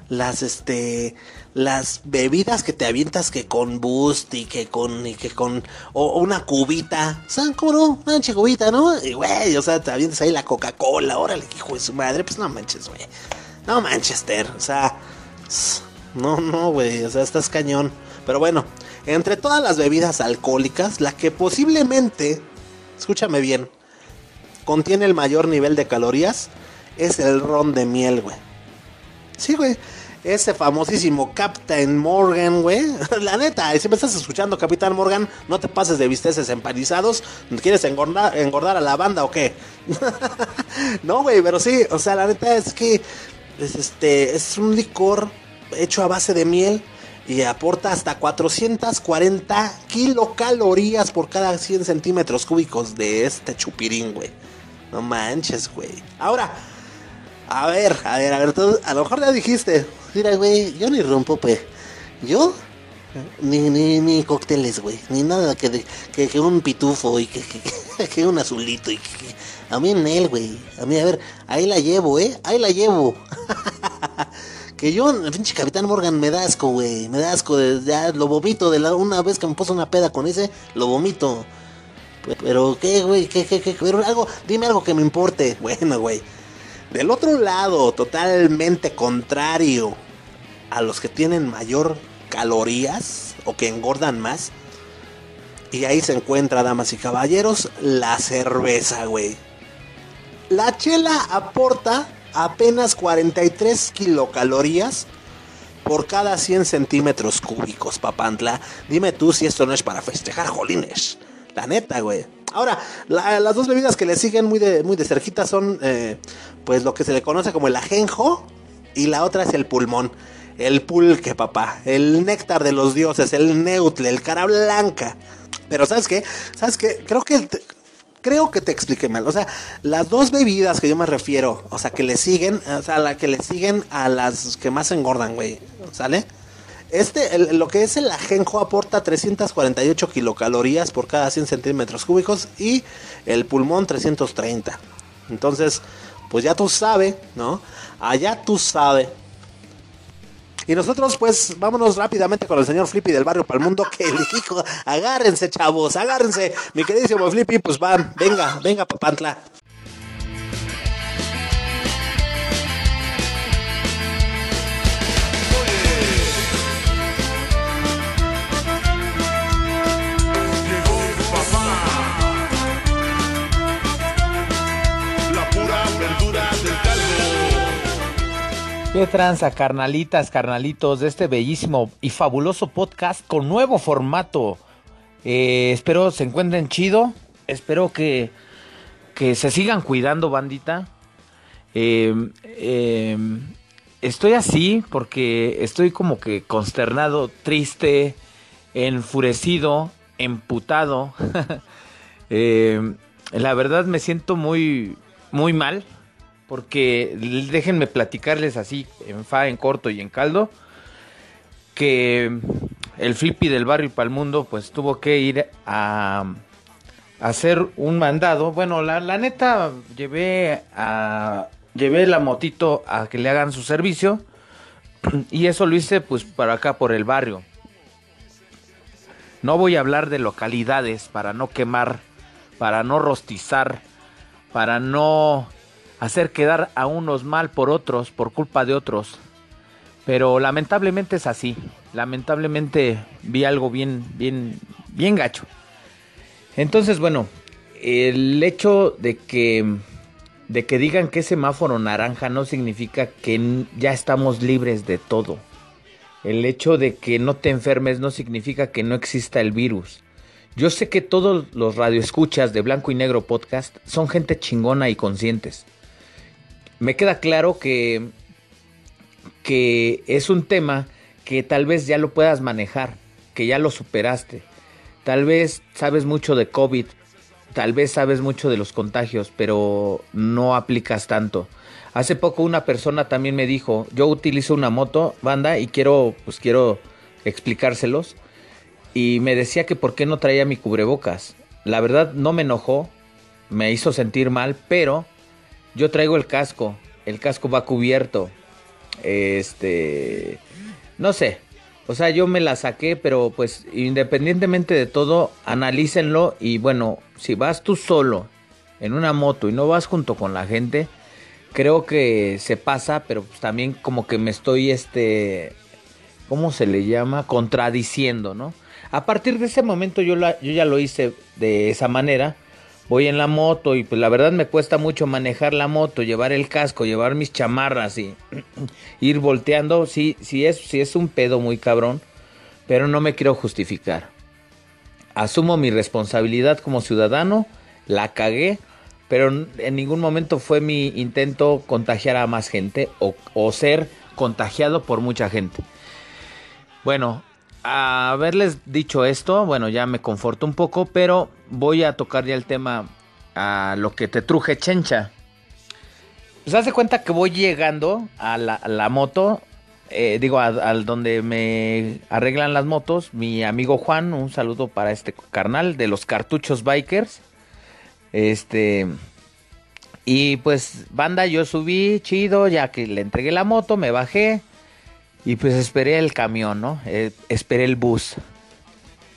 las, este, las bebidas que te avientas que con boost y que con, y que con, o, una cubita, sea, ¿cómo no? Una cubita, ¿no? Y, güey, o sea, te avientas ahí la Coca-Cola, órale, hijo de su madre, pues no manches, güey. No Manchester, o sea... No, no, güey, o sea, estás cañón. Pero bueno, entre todas las bebidas alcohólicas, la que posiblemente, escúchame bien, contiene el mayor nivel de calorías es el ron de miel, güey. Sí, güey. Ese famosísimo Captain Morgan, güey. La neta, si me estás escuchando, Capitán Morgan, no te pases de bisteces empanizados. ¿Quieres engordar, engordar a la banda o qué? no, güey, pero sí, o sea, la neta es que es, este, es un licor hecho a base de miel y aporta hasta 440 kilocalorías por cada 100 centímetros cúbicos de este chupirín, güey. No manches, güey. Ahora, a ver, a ver, a ver, a lo mejor ya dijiste, mira, güey, yo ni rompo, pues. Yo, ni, ni, ni cócteles, güey, ni nada que, que, un pitufo y que, un azulito y a mí en él, güey. A mí, a ver, ahí la llevo, ¿eh? Ahí la llevo. Que yo, pinche Capitán Morgan, me da asco, güey. Me da asco. Ya lo vomito de la, una vez que me puso una peda con ese, lo vomito. Pero, ¿qué, güey? ¿Qué, qué, qué? Pero algo, dime algo que me importe. Bueno, güey. Del otro lado, totalmente contrario a los que tienen mayor calorías o que engordan más. Y ahí se encuentra, damas y caballeros, la cerveza, güey. La chela aporta apenas 43 kilocalorías por cada 100 centímetros cúbicos, papantla. Dime tú si esto no es para festejar, jolines. La neta, güey. Ahora, las dos bebidas que le siguen muy de, muy de cerquita son, eh, pues lo que se le conoce como el ajenjo y la otra es el pulmón. El pulque, papá. El néctar de los dioses, el neutle, el cara blanca. Pero ¿sabes qué? ¿Sabes qué? Creo que creo que te expliqué mal. O sea, las dos bebidas que yo me refiero, o sea, que le siguen, o sea, la que le siguen a las que más engordan, güey. ¿Sale? Este, lo que es el ajenjo aporta 348 kilocalorías por cada 100 centímetros cúbicos y el pulmón 330. Entonces, pues ya tú sabes, ¿no? Allá tú sabes y nosotros, pues, vámonos rápidamente con el señor Flippy del barrio Palmundo, que le dijo, agárrense, chavos, agárrense. Mi queridísimo Flippy, pues va, venga, venga, papantla. ¿Qué tranza, carnalitas, carnalitos de este bellísimo y fabuloso podcast con nuevo formato? Eh, espero se encuentren chido. Espero que, que se sigan cuidando, bandita. Em, em, estoy así porque estoy como que consternado, triste, enfurecido, emputado. Em, la verdad me siento muy, muy mal porque déjenme platicarles así, en fa, en corto y en caldo, que el flippy del barrio Palmundo pues tuvo que ir a, hacer un mandado. Bueno, la, la neta, llevé a. Llevé la motito a que le hagan su servicio. Y eso lo hice pues para acá, por el barrio. No voy a hablar de localidades para no quemar, para no rostizar, para no hacer quedar a unos mal por otros, por culpa de otros. Pero lamentablemente es así. Lamentablemente vi algo bien, bien, bien gacho. Entonces, bueno, el hecho de que de que digan que es semáforo naranja no significa que ya estamos libres de todo. El hecho de que no te enfermes no significa que no exista el virus. Yo sé que todos los radioescuchas de Blanco y Negro Podcast son gente chingona y conscientes. Me queda claro que, que es un tema que tal vez ya lo puedas manejar, que ya lo superaste. Tal vez sabes mucho de COVID, tal vez sabes mucho de los contagios, pero no aplicas tanto. Hace poco una persona también me dijo, yo utilizo una moto, banda, y quiero, pues quiero explicárselos. Y me decía que por qué no traía mi cubrebocas. La verdad no me enojó, me hizo sentir mal, pero yo traigo el casco, el casco va cubierto. Este, no sé, o sea, yo me la saqué, pero pues independientemente de todo, analícenlo y bueno, si vas tú solo en una moto y no vas junto con la gente, creo que se pasa, pero pues también como que me estoy, este, ¿cómo se le llama? Contradiciendo, ¿no? A partir de ese momento yo, la, yo ya lo hice de esa manera. Voy en la moto y pues la verdad me cuesta mucho manejar la moto, llevar el casco, llevar mis chamarras y ir volteando. Sí, sí es, sí es un pedo muy cabrón, pero no me quiero justificar. Asumo mi responsabilidad como ciudadano, la cagué, pero en ningún momento fue mi intento contagiar a más gente o, ser contagiado por mucha gente. Bueno, haberles dicho esto, bueno, ya me conforto un poco, pero voy a tocar ya el tema a lo que te truje chencha. Pues hace cuenta que voy llegando a la, moto, eh, digo, al donde me arreglan las motos, mi amigo Juan, un saludo para este carnal de los cartuchos bikers. Este. Y pues, banda, yo subí, chido, ya que le entregué la moto, me bajé. Y pues esperé el camión, ¿no? Eh, esperé el bus.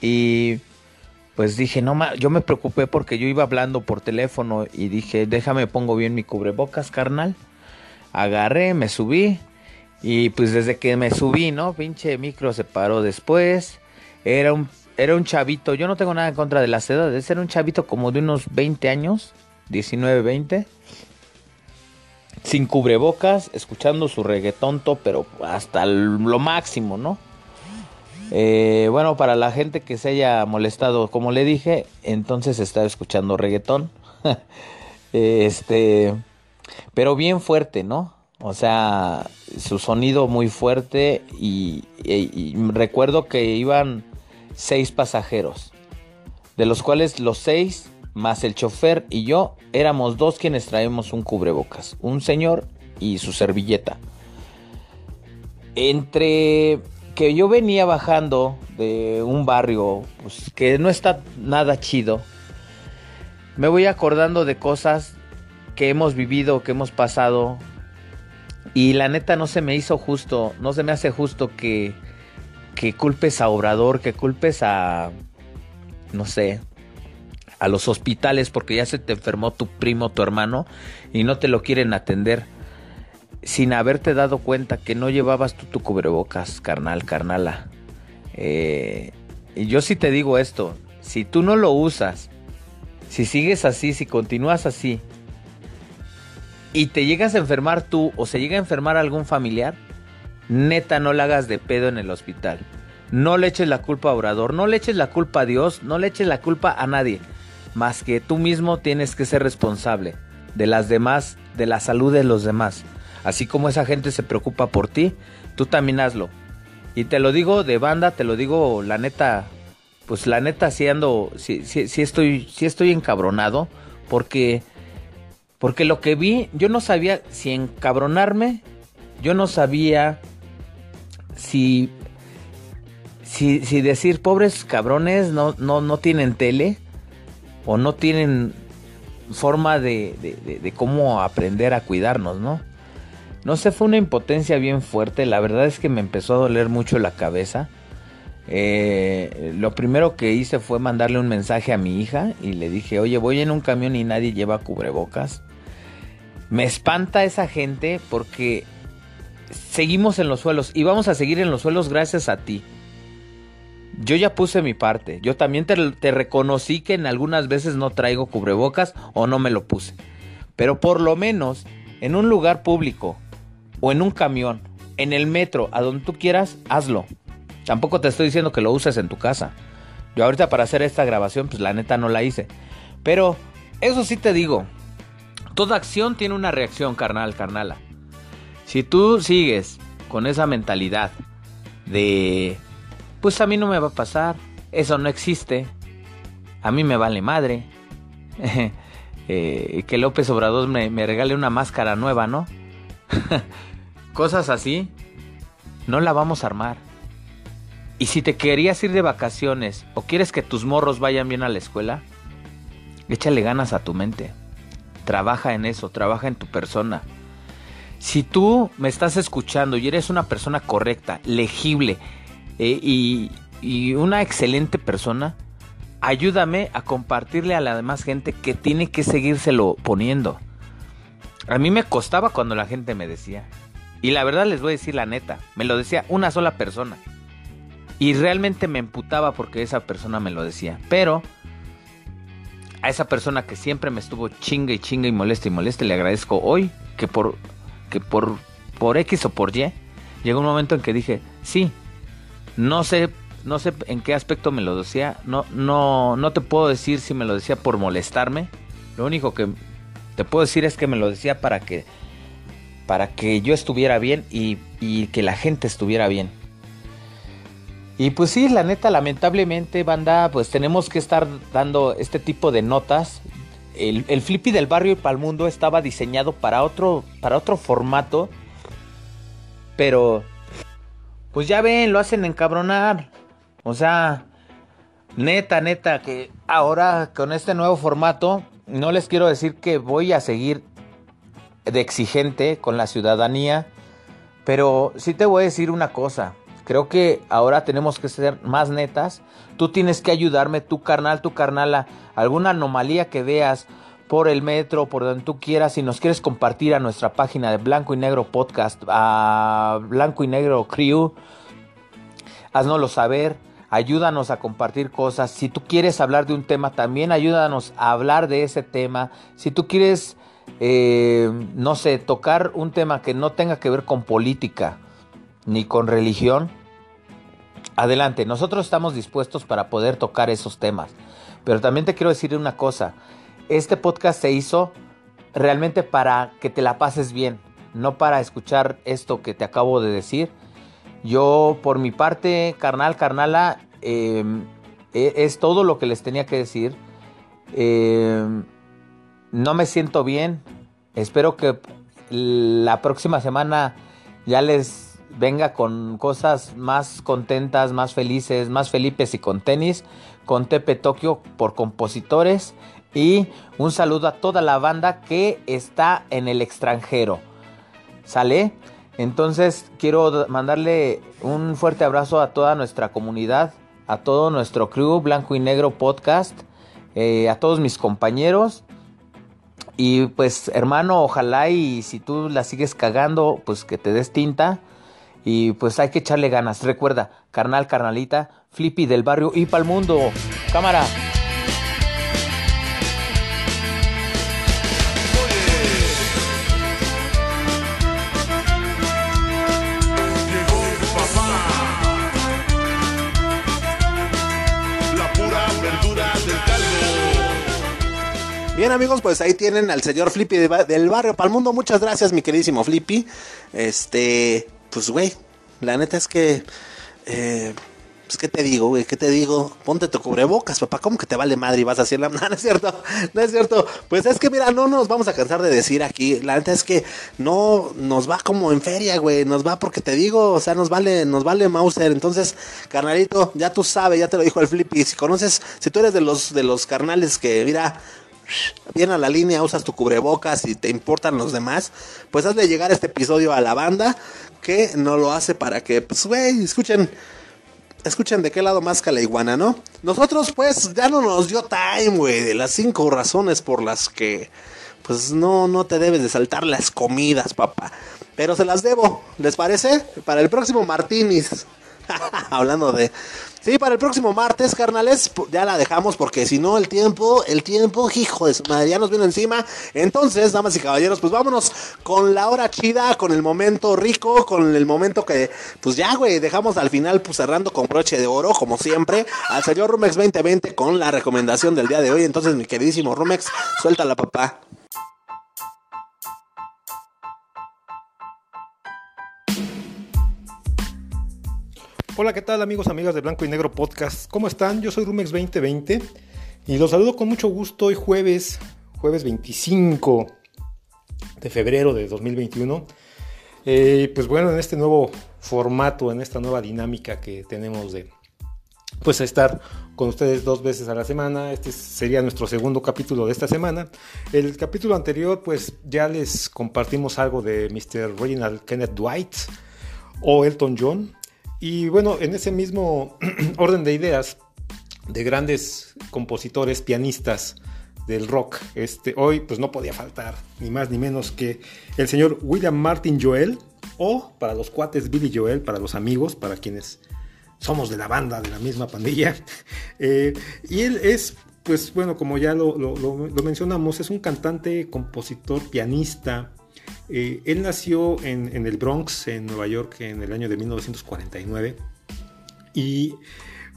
Y pues dije, no, yo me preocupé porque yo iba hablando por teléfono y dije, déjame pongo bien mi cubrebocas, carnal. Agarré, me subí. Y pues desde que me subí, ¿no? Pinche micro se paró después. Era un era un chavito, yo no tengo nada en contra de las edades, era un chavito como de unos 20 años, 19, 20, sin cubrebocas, escuchando su reggaetón, pero hasta lo máximo, ¿no? Eh, bueno, para la gente que se haya molestado, como le dije, entonces estaba escuchando reggaetón. este, pero bien fuerte, ¿no? O sea, su sonido muy fuerte y recuerdo que iban seis pasajeros, de los cuales los seis, más el chofer y yo, éramos dos quienes traemos un cubrebocas, un señor y su servilleta. Entre que yo venía bajando de un barrio pues, que no está nada chido, me voy acordando de cosas que hemos vivido, que hemos pasado. Y la neta no se me hizo justo, no se me hace justo que que culpes a Obrador, que culpes a, no sé, a los hospitales porque ya se te enfermó tu primo, tu hermano y no te lo quieren atender sin haberte dado cuenta que no llevabas tú tu cubrebocas, carnal, carnala. Eh, y yo sí te digo esto, si tú no lo usas, si sigues así, si continúas así, y te llegas a enfermar tú o se llega a enfermar algún familiar, neta no la hagas de pedo en el hospital. No le eches la culpa a Obrador, no le eches la culpa a Dios, no le eches la culpa a nadie. Más que tú mismo tienes que ser responsable de las demás, de la salud de los demás. Así como esa gente se preocupa por ti, tú también hazlo. Y te lo digo de banda, te lo digo la neta, pues la neta sí ando, estoy, sí estoy encabronado, porque, porque lo que vi, yo no sabía si encabronarme, yo no sabía si, si, decir pobres cabrones no, no, no tienen tele, o no tienen forma de, de, de, cómo aprender a cuidarnos, ¿no? No sé, fue una impotencia bien fuerte, la verdad es que me empezó a doler mucho la cabeza. Eh, lo primero que hice fue mandarle un mensaje a mi hija y le dije, oye, voy en un camión y nadie lleva cubrebocas. Me espanta esa gente porque seguimos en los suelos y vamos a seguir en los suelos gracias a ti. Yo ya puse mi parte. Yo también te, te, reconocí que en algunas veces no traigo cubrebocas o no me lo puse. Pero por lo menos en un lugar público o en un camión, en el metro, a donde tú quieras, hazlo. Tampoco te estoy diciendo que lo uses en tu casa. Yo ahorita para hacer esta grabación, pues la neta no la hice. Pero eso sí te digo, toda acción tiene una reacción, carnal, carnala. Si tú sigues con esa mentalidad de, pues a mí no me va a pasar, eso no existe, a mí me vale madre, eh, que López Obrador me, me regale una máscara nueva, ¿no? Cosas así, no la vamos a armar. Y si te querías ir de vacaciones o quieres que tus morros vayan bien a la escuela, échale ganas a tu mente. Trabaja en eso, trabaja en tu persona. Si tú me estás escuchando y eres una persona correcta, legible eh, y, y una excelente persona, ayúdame a compartirle a la demás gente que tiene que seguírselo poniendo. A mí me costaba cuando la gente me decía. Y la verdad les voy a decir la neta, me lo decía una sola persona. Y realmente me emputaba porque esa persona me lo decía. Pero a esa persona que siempre me estuvo chinga y chinga y molesta y molesta, le agradezco hoy que por, que por, por X o por Y, llegó un momento en que dije, sí, no sé, no sé en qué aspecto me lo decía, no, no, no te puedo decir si me lo decía por molestarme, lo único que te puedo decir es que me lo decía para que, para que yo estuviera bien y, y que la gente estuviera bien. Y pues sí, la neta, lamentablemente, banda, pues tenemos que estar dando este tipo de notas. El, el Flippy del barrio y para el mundo estaba diseñado para otro, para otro formato. Pero, pues ya ven, lo hacen encabronar. O sea, neta, neta, que ahora con este nuevo formato, no les quiero decir que voy a seguir de exigente con la ciudadanía. Pero sí te voy a decir una cosa. Creo que ahora tenemos que ser más netas. Tú tienes que ayudarme, tu carnal, tu carnala, alguna anomalía que veas por el metro, por donde tú quieras, si nos quieres compartir a nuestra página de Blanco y Negro Podcast, a Blanco y Negro Crew, haznoslo saber, ayúdanos a compartir cosas. Si tú quieres hablar de un tema, también ayúdanos a hablar de ese tema. Si tú quieres, eh, no sé, tocar un tema que no tenga que ver con política, ni con religión, adelante, nosotros estamos dispuestos para poder tocar esos temas. Pero también te quiero decir una cosa, este podcast se hizo realmente para que te la pases bien, no para escuchar esto que te acabo de decir. Yo por mi parte, carnal, carnala, eh, es todo lo que les tenía que decir. Eh, no me siento bien. Espero que la próxima semana ya les venga con cosas más contentas, más felices, más Felipes y con tenis, con Tepe Tokio por compositores y un saludo a toda la banda que está en el extranjero. ¿Sale? Entonces quiero mandarle un fuerte abrazo a toda nuestra comunidad, a todo nuestro crew Blanco y Negro Podcast, eh, a todos mis compañeros. Y pues hermano, ojalá y si tú la sigues cagando, pues que te des tinta y pues hay que echarle ganas. Recuerda, carnal, carnalita, Flippy del barrio y pa'l mundo. Cámara. Bien amigos, pues ahí tienen al señor Flippy del barrio para el mundo. Muchas gracias, mi queridísimo Flippy. Este, pues güey, la neta es que eh, Pues, ¿qué te digo, güey? ¿Qué te digo? Ponte tu cubrebocas, papá. ¿Cómo que te vale madre y vas a hacer la... No, no es cierto. No es cierto. Pues es que, mira, no nos vamos a cansar de decir aquí. La neta es que no nos va como en feria, güey. Nos va porque te digo, o sea, nos vale, nos vale Mauser. Entonces, carnalito, ya tú sabes, ya te lo dijo el Flippy. Si conoces, si tú eres de los, de los carnales que, mira, bien a la línea, usas tu cubrebocas y te importan los demás, pues hazle llegar este episodio a la banda que no lo hace para que, pues, güey, escuchen escuchen de qué lado más la iguana, ¿no? Nosotros, pues, ya no nos dio time, güey, de las cinco razones por las que, pues, no, no te debes de saltar las comidas, papá. Pero se las debo, ¿les parece? Para el próximo Martínez. Hablando de, Sí, para el próximo martes, carnales, ya la dejamos porque si no el tiempo, el tiempo, hijo de su madre, ya nos viene encima. Entonces, damas y caballeros, pues vámonos con la hora chida, con el momento rico, con el momento que, pues ya, güey, dejamos al final, pues cerrando con broche de oro, como siempre, al señor Rumex 2020 con la recomendación del día de hoy. Entonces, mi queridísimo Rumex, suéltala, papá. Hola, ¿qué tal amigos, amigas de Blanco y Negro Podcast? ¿Cómo están? Yo soy Rumex 2020 y los saludo con mucho gusto hoy jueves, jueves 25 de febrero de 2021. Eh, pues bueno, en este nuevo formato, en esta nueva dinámica que tenemos de pues estar con ustedes dos veces a la semana. Este sería nuestro segundo capítulo de esta semana. El capítulo anterior pues ya les compartimos algo de Mr. Reginald Kenneth Dwight o Elton John. Y bueno, en ese mismo orden de ideas de grandes compositores, pianistas del rock, este, hoy pues no podía faltar ni más ni menos que el señor William Martin Joel, o para los cuates Billy Joel, para los amigos, para quienes somos de la banda, de la misma pandilla. Eh, y él es, pues bueno, como ya lo mencionamos, es un cantante, compositor, pianista, eh, él nació en, el Bronx, en Nueva York, en el año de 1949. Y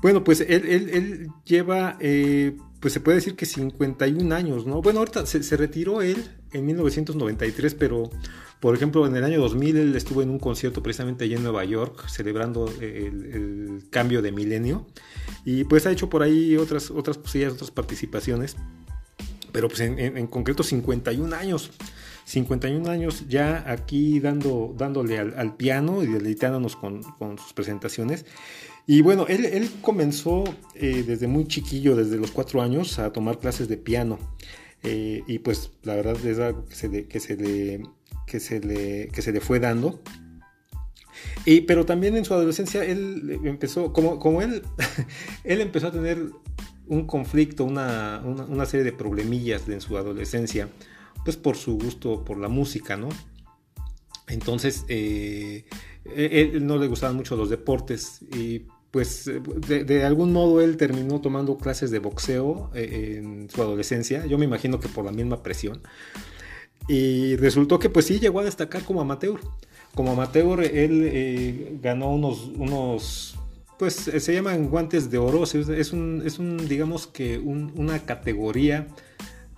bueno, pues él, lleva, eh, pues se puede decir que 51 años, ¿no? Bueno, ahorita se, retiró él en 1993, pero por ejemplo en el año 2000 él estuvo en un concierto precisamente allí en Nueva York, celebrando el, cambio de milenio. Y pues ha hecho por ahí otras, otras cosillas, otras participaciones. Pero pues en, en concreto 51 años. 51 años ya aquí dando, dándole al, piano y deleitándonos con, sus presentaciones. Y bueno, él, comenzó eh, desde muy chiquillo, desde los cuatro años, a tomar clases de piano. Eh, y pues la verdad es algo que se le, que se le, que se le, que se le fue dando. Y, pero también en su adolescencia él empezó, como, como él, él empezó a tener un conflicto, una, una, una serie de problemillas en su adolescencia pues por su gusto por la música, ¿no? Entonces, eh, e-, él no le gustaban mucho los deportes y pues de, algún modo él terminó tomando clases de boxeo eh, en su adolescencia, yo me imagino que por la misma presión. Y resultó que pues sí llegó a destacar como amateur. Como amateur él eh, ganó unos, unos, pues se llaman guantes de oro, es un, es un digamos que una categoría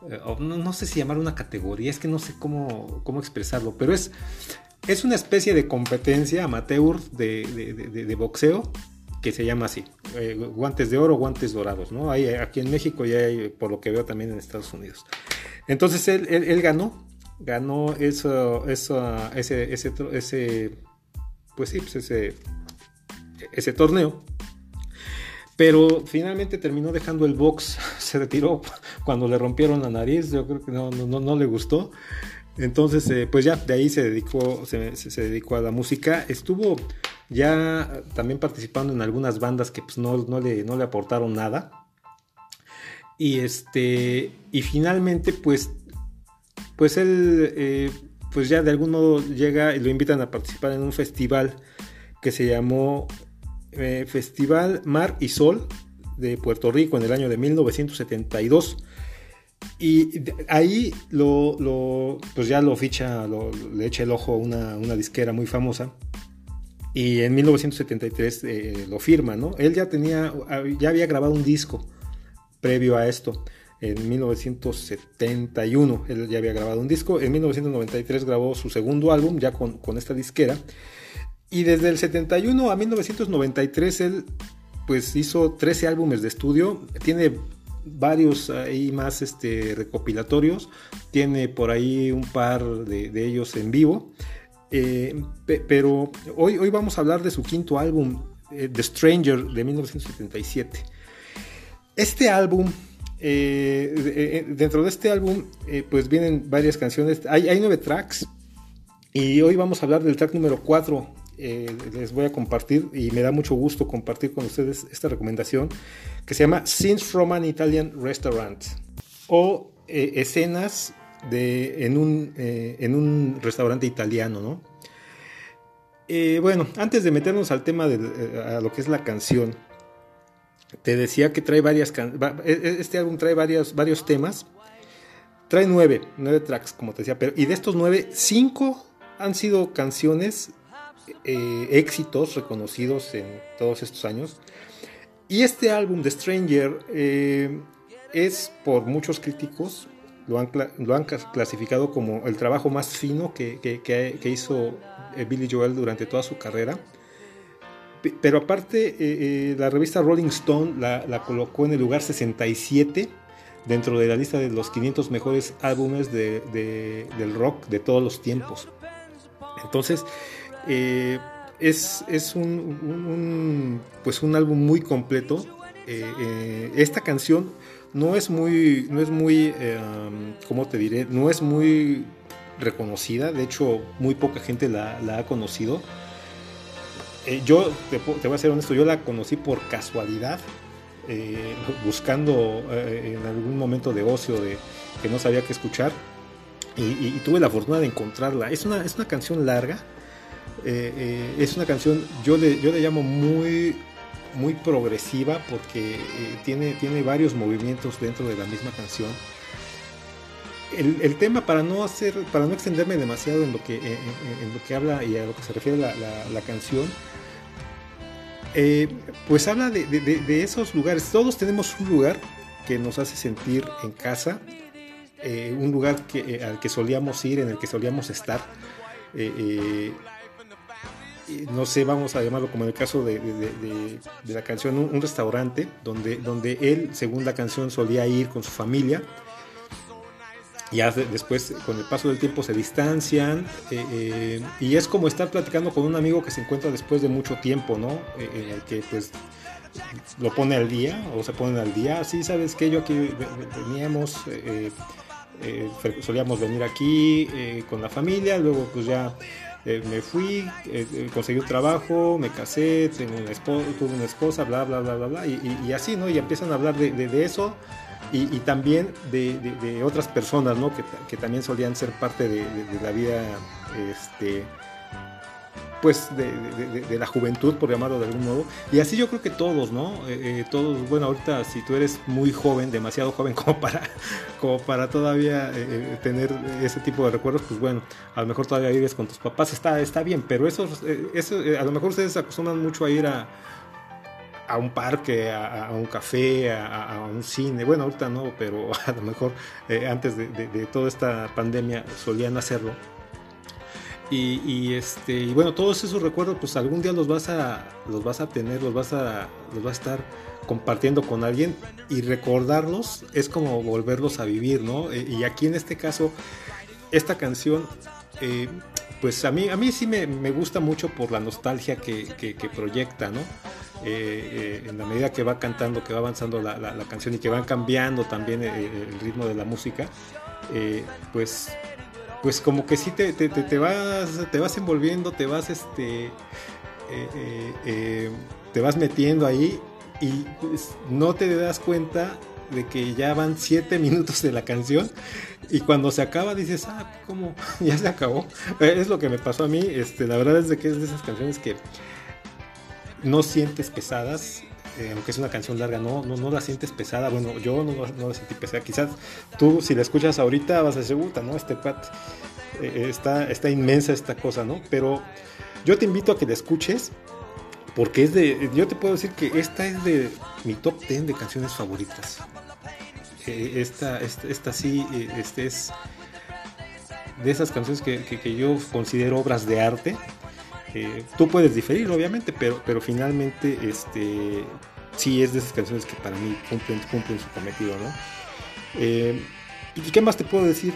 eh, no, sé si llamar una categoría, es que no sé cómo, cómo expresarlo, pero es, es una especie de competencia amateur de, boxeo que se llama así, eh, guantes de oro, guantes dorados, ¿no? Hay, aquí en México y hay, por lo que veo también en Estados Unidos. Entonces él, ganó, ganó eso, eso, ese, ese, pues sí, pues ese, ese torneo pero finalmente terminó dejando el box, se retiró cuando le rompieron la nariz, yo creo que no, no, no le gustó. Entonces, eh, pues ya de ahí se dedicó, se, dedicó a la música. Estuvo ya también participando en algunas bandas que pues no, no, le, no le aportaron nada. Y este. Y finalmente, pues. Pues él. Eh, pues ya de algún modo llega y lo invitan a participar en un festival que se llamó eh, Festival Mar y Sol de Puerto Rico en el año de 1972. Y ahí lo, pues ya lo ficha, le echa el ojo a una, disquera muy famosa. Y en 1973 eh, lo firma, ¿no? Él ya tenía, ya había grabado un disco previo a esto. En 1971 él ya había grabado un disco. En 1993 grabó su segundo álbum ya con, con esta disquera. Y desde el 71 a 1993 él pues hizo 13 álbumes de estudio, tiene varios ahí más este, recopilatorios, tiene por ahí un par de, ellos en vivo, eh, pero hoy, hoy vamos a hablar de su quinto álbum, eh, The Stranger, de 1977. Este álbum eh, dentro de este álbum, pues vienen varias canciones. Hay, hay, nueve tracks. Y hoy vamos a hablar del track número 4, eh, les voy a compartir y me da mucho gusto compartir con ustedes esta recomendación que se llama Scenes from an Italian Restaurant o eh, escenas de, en, un, eh, en un restaurante italiano, ¿no? bueno, antes de meternos al tema de a lo que es la canción, te decía que trae varias e, e, este álbum trae varios, varios temas. Trae nueve, nueve tracks, como te decía, pero y de estos nueve, cinco han sido canciones eh, éxitos reconocidos en todos estos años. Y este álbum de Stranger eh, es por muchos críticos, lo han, lo han, clasificado como el trabajo más fino que, que, hizo eh, Billy Joel durante toda su carrera. Pero aparte, la revista Rolling Stone la, colocó en el lugar 67 dentro de la lista de los 500 mejores álbumes de, de, del rock de todos los tiempos. Entonces, eh, es, es un, pues un álbum muy completo. Eh, eh, esta canción no es muy, no es muy, ¿cómo te diré? No es muy reconocida. De hecho, muy poca gente la, ha conocido. yo te, voy a ser honesto, yo la conocí por casualidad. buscando en algún momento de ocio de que no sabía qué escuchar y, tuve la fortuna de encontrarla. Es una, es una canción larga, eh, eh, es una canción, yo le, yo le llamo muy, muy progresiva porque eh, tiene, tiene varios movimientos dentro de la misma canción. El, tema, para no hacer, para no extenderme demasiado en lo que, en, lo que habla y a lo que se refiere la, la, canción, pues habla de, de, esos lugares. Todos tenemos un lugar que nos hace sentir en casa, un lugar que, al que solíamos ir, en el que solíamos estar no sé, vamos a llamarlo como en el caso de, la canción, un, restaurante donde, donde él, según la canción, solía ir con su familia. Ya después, con el paso del tiempo, se distancian eh, eh, y es como estar platicando con un amigo que se encuentra después de mucho tiempo, ¿no? Eh, en el que pues lo pone al día o se ponen al día. Sí, sabes que yo aquí veníamos, solíamos venir aquí con la familia, luego pues ya eh, me fui, eh, eh, conseguí un trabajo, me casé, tengo una esposa, tuve una esposa, bla, bla, bla, bla, bla, y, así, ¿no? Y empiezan a hablar de, eso y, también de, otras personas, ¿no? Que, que, también solían ser parte de, la vida, este, pues de, la juventud, por llamarlo de algún modo. Y así yo creo que todos, ¿no? Eh, eh, todos, bueno, ahorita si tú eres muy joven, demasiado joven como para, como para todavía eh, tener ese tipo de recuerdos, pues bueno, a lo mejor todavía vives con tus papás, está, está bien, pero eso, eso a lo mejor ustedes acostumbran mucho a ir a, a un parque, a, un café, a, un cine. Bueno, ahorita no, pero a lo mejor antes de, de, toda esta pandemia solían hacerlo. Y, este y bueno todos esos recuerdos pues algún día los vas a los vas a tener los vas a los vas a estar compartiendo con alguien y recordarlos es como volverlos a vivir no eh, y aquí en este caso esta canción eh, pues a mí a mí sí me, gusta mucho por la nostalgia que, proyecta no eh, en la medida que va cantando que va avanzando la, la, canción y que van cambiando también el ritmo de la música pues pues como que sí te, te, vas te vas envolviendo, te vas este eh, eh, eh, te vas metiendo ahí y pues, no te das cuenta de que ya van siete minutos de la canción y cuando se acaba dices, ah, ¿cómo? Ya se acabó. Es lo que me pasó a mí. Este, la verdad es de que es de esas canciones que no sientes pesadas, eh, aunque es una canción larga, no, no, no la sientes pesada. Bueno, yo no, no, la sentí pesada. Quizás tú, si la escuchas ahorita, vas a decir, puta, ¿no? Este pat, eh, está, está inmensa esta cosa, ¿no? Pero yo te invito a que la escuches, porque es de. Yo te puedo decir que esta es de mi top 10 de canciones favoritas. Eh, esta, esta, sí, este es de esas canciones que, que, yo considero obras de arte. tú puedes diferir, obviamente, pero, pero finalmente este, sí es de esas canciones que para mí cumplen, cumplen su cometido, ¿no? Eh, ¿Y qué más te puedo decir?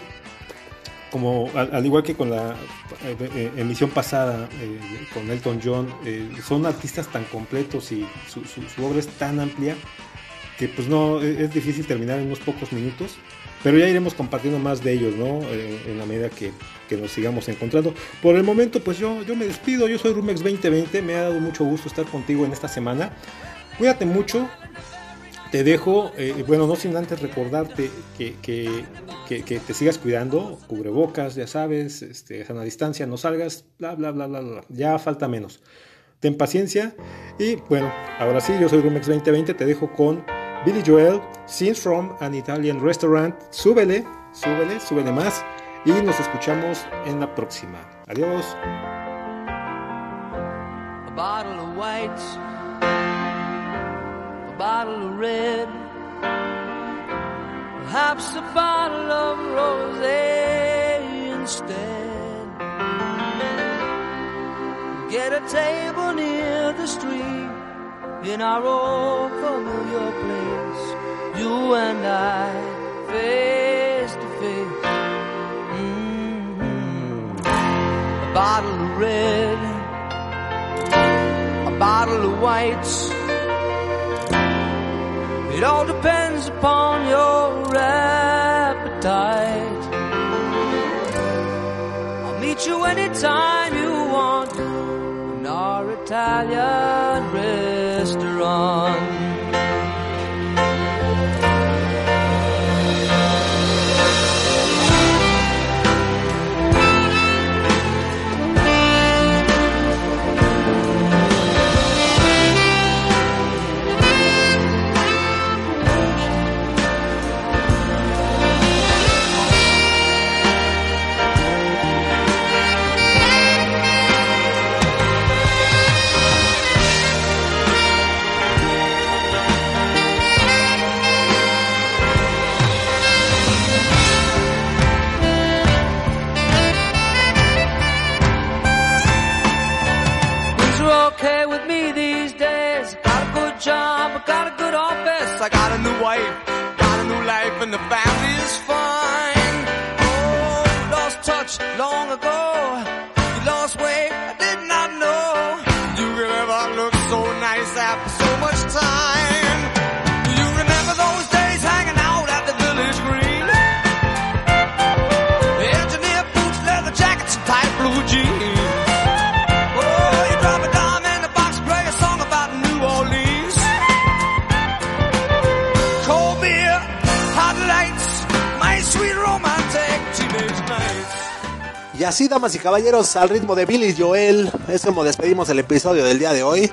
Como al, igual que con la eh, eh, emisión pasada con Elton John, son artistas tan completos y su, su, obra es tan amplia que pues no es difícil terminar en unos pocos minutos. Pero ya iremos compartiendo más de ellos, ¿no? en la medida que, que, nos sigamos encontrando. Por el momento, pues yo, yo me despido. Yo soy Rumex 2020. Me ha dado mucho gusto estar contigo en esta semana. Cuídate mucho. Te dejo, eh, bueno, no sin antes recordarte que, que, que, te sigas cuidando, cubrebocas, ya sabes, este, sana distancia, no salgas, bla, bla, bla, bla, bla. Ya falta menos. Ten paciencia. Y bueno, ahora sí, yo soy Rumex 2020. Te dejo con Billy Joel, Scenes from an Italian Restaurant. Súbele, súbele, súbele más. Y nos escuchamos en la próxima. Adiós. Bottle of red, perhaps a bottle of rosé instead. Get a table near the street in our old familiar place, you and I, face to face. Mm-hmm. A bottle of red, a bottle of whites. It all depends upon your appetite. I'll meet you anytime you want in our Italian restaurant. I got a new wife, got a new life, and the family is fine. Oh, lost touch long ago. You lost weight. Y así, damas y caballeros, al ritmo de Billy Joel, es como despedimos el episodio del día de hoy.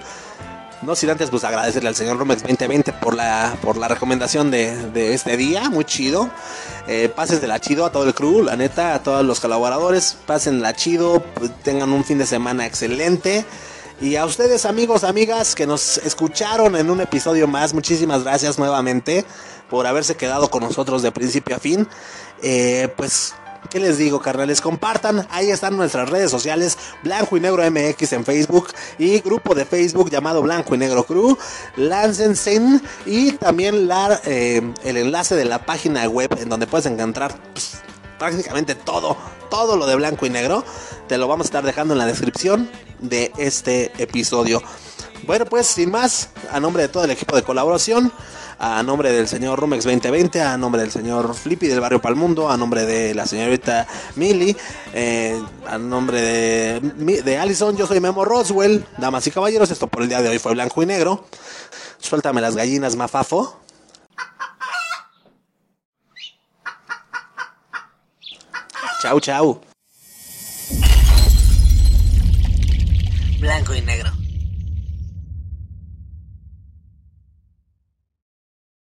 No sin antes pues agradecerle al señor Romex 2020 por la, por la recomendación de, este día, muy chido. Eh, pases de la chido a todo el crew, la neta, a todos los colaboradores, pasen la chido, pues, tengan un fin de semana excelente. Y a ustedes amigos, amigas que nos escucharon en un episodio más, muchísimas gracias nuevamente por haberse quedado con nosotros de principio a fin. Eh, pues ¿Qué les digo, carnales? Compartan, ahí están nuestras redes sociales, Blanco y Negro MX en Facebook y grupo de Facebook llamado Blanco y Negro Crew. Láncense y también la, eh, el enlace de la página web en donde puedes encontrar pues, prácticamente todo, todo lo de Blanco y Negro. Te lo vamos a estar dejando en la descripción de este episodio. Bueno, pues sin más, a nombre de todo el equipo de colaboración, a nombre del señor Rumex 2020, a nombre del señor Flippy del barrio Palmundo, a nombre de la señorita Milly, eh, a nombre de, de Allison, yo soy Memo Roswell, damas y caballeros, esto por el día de hoy fue blanco y negro. Suéltame las gallinas, mafafo. Chau, chau. Blanco y negro.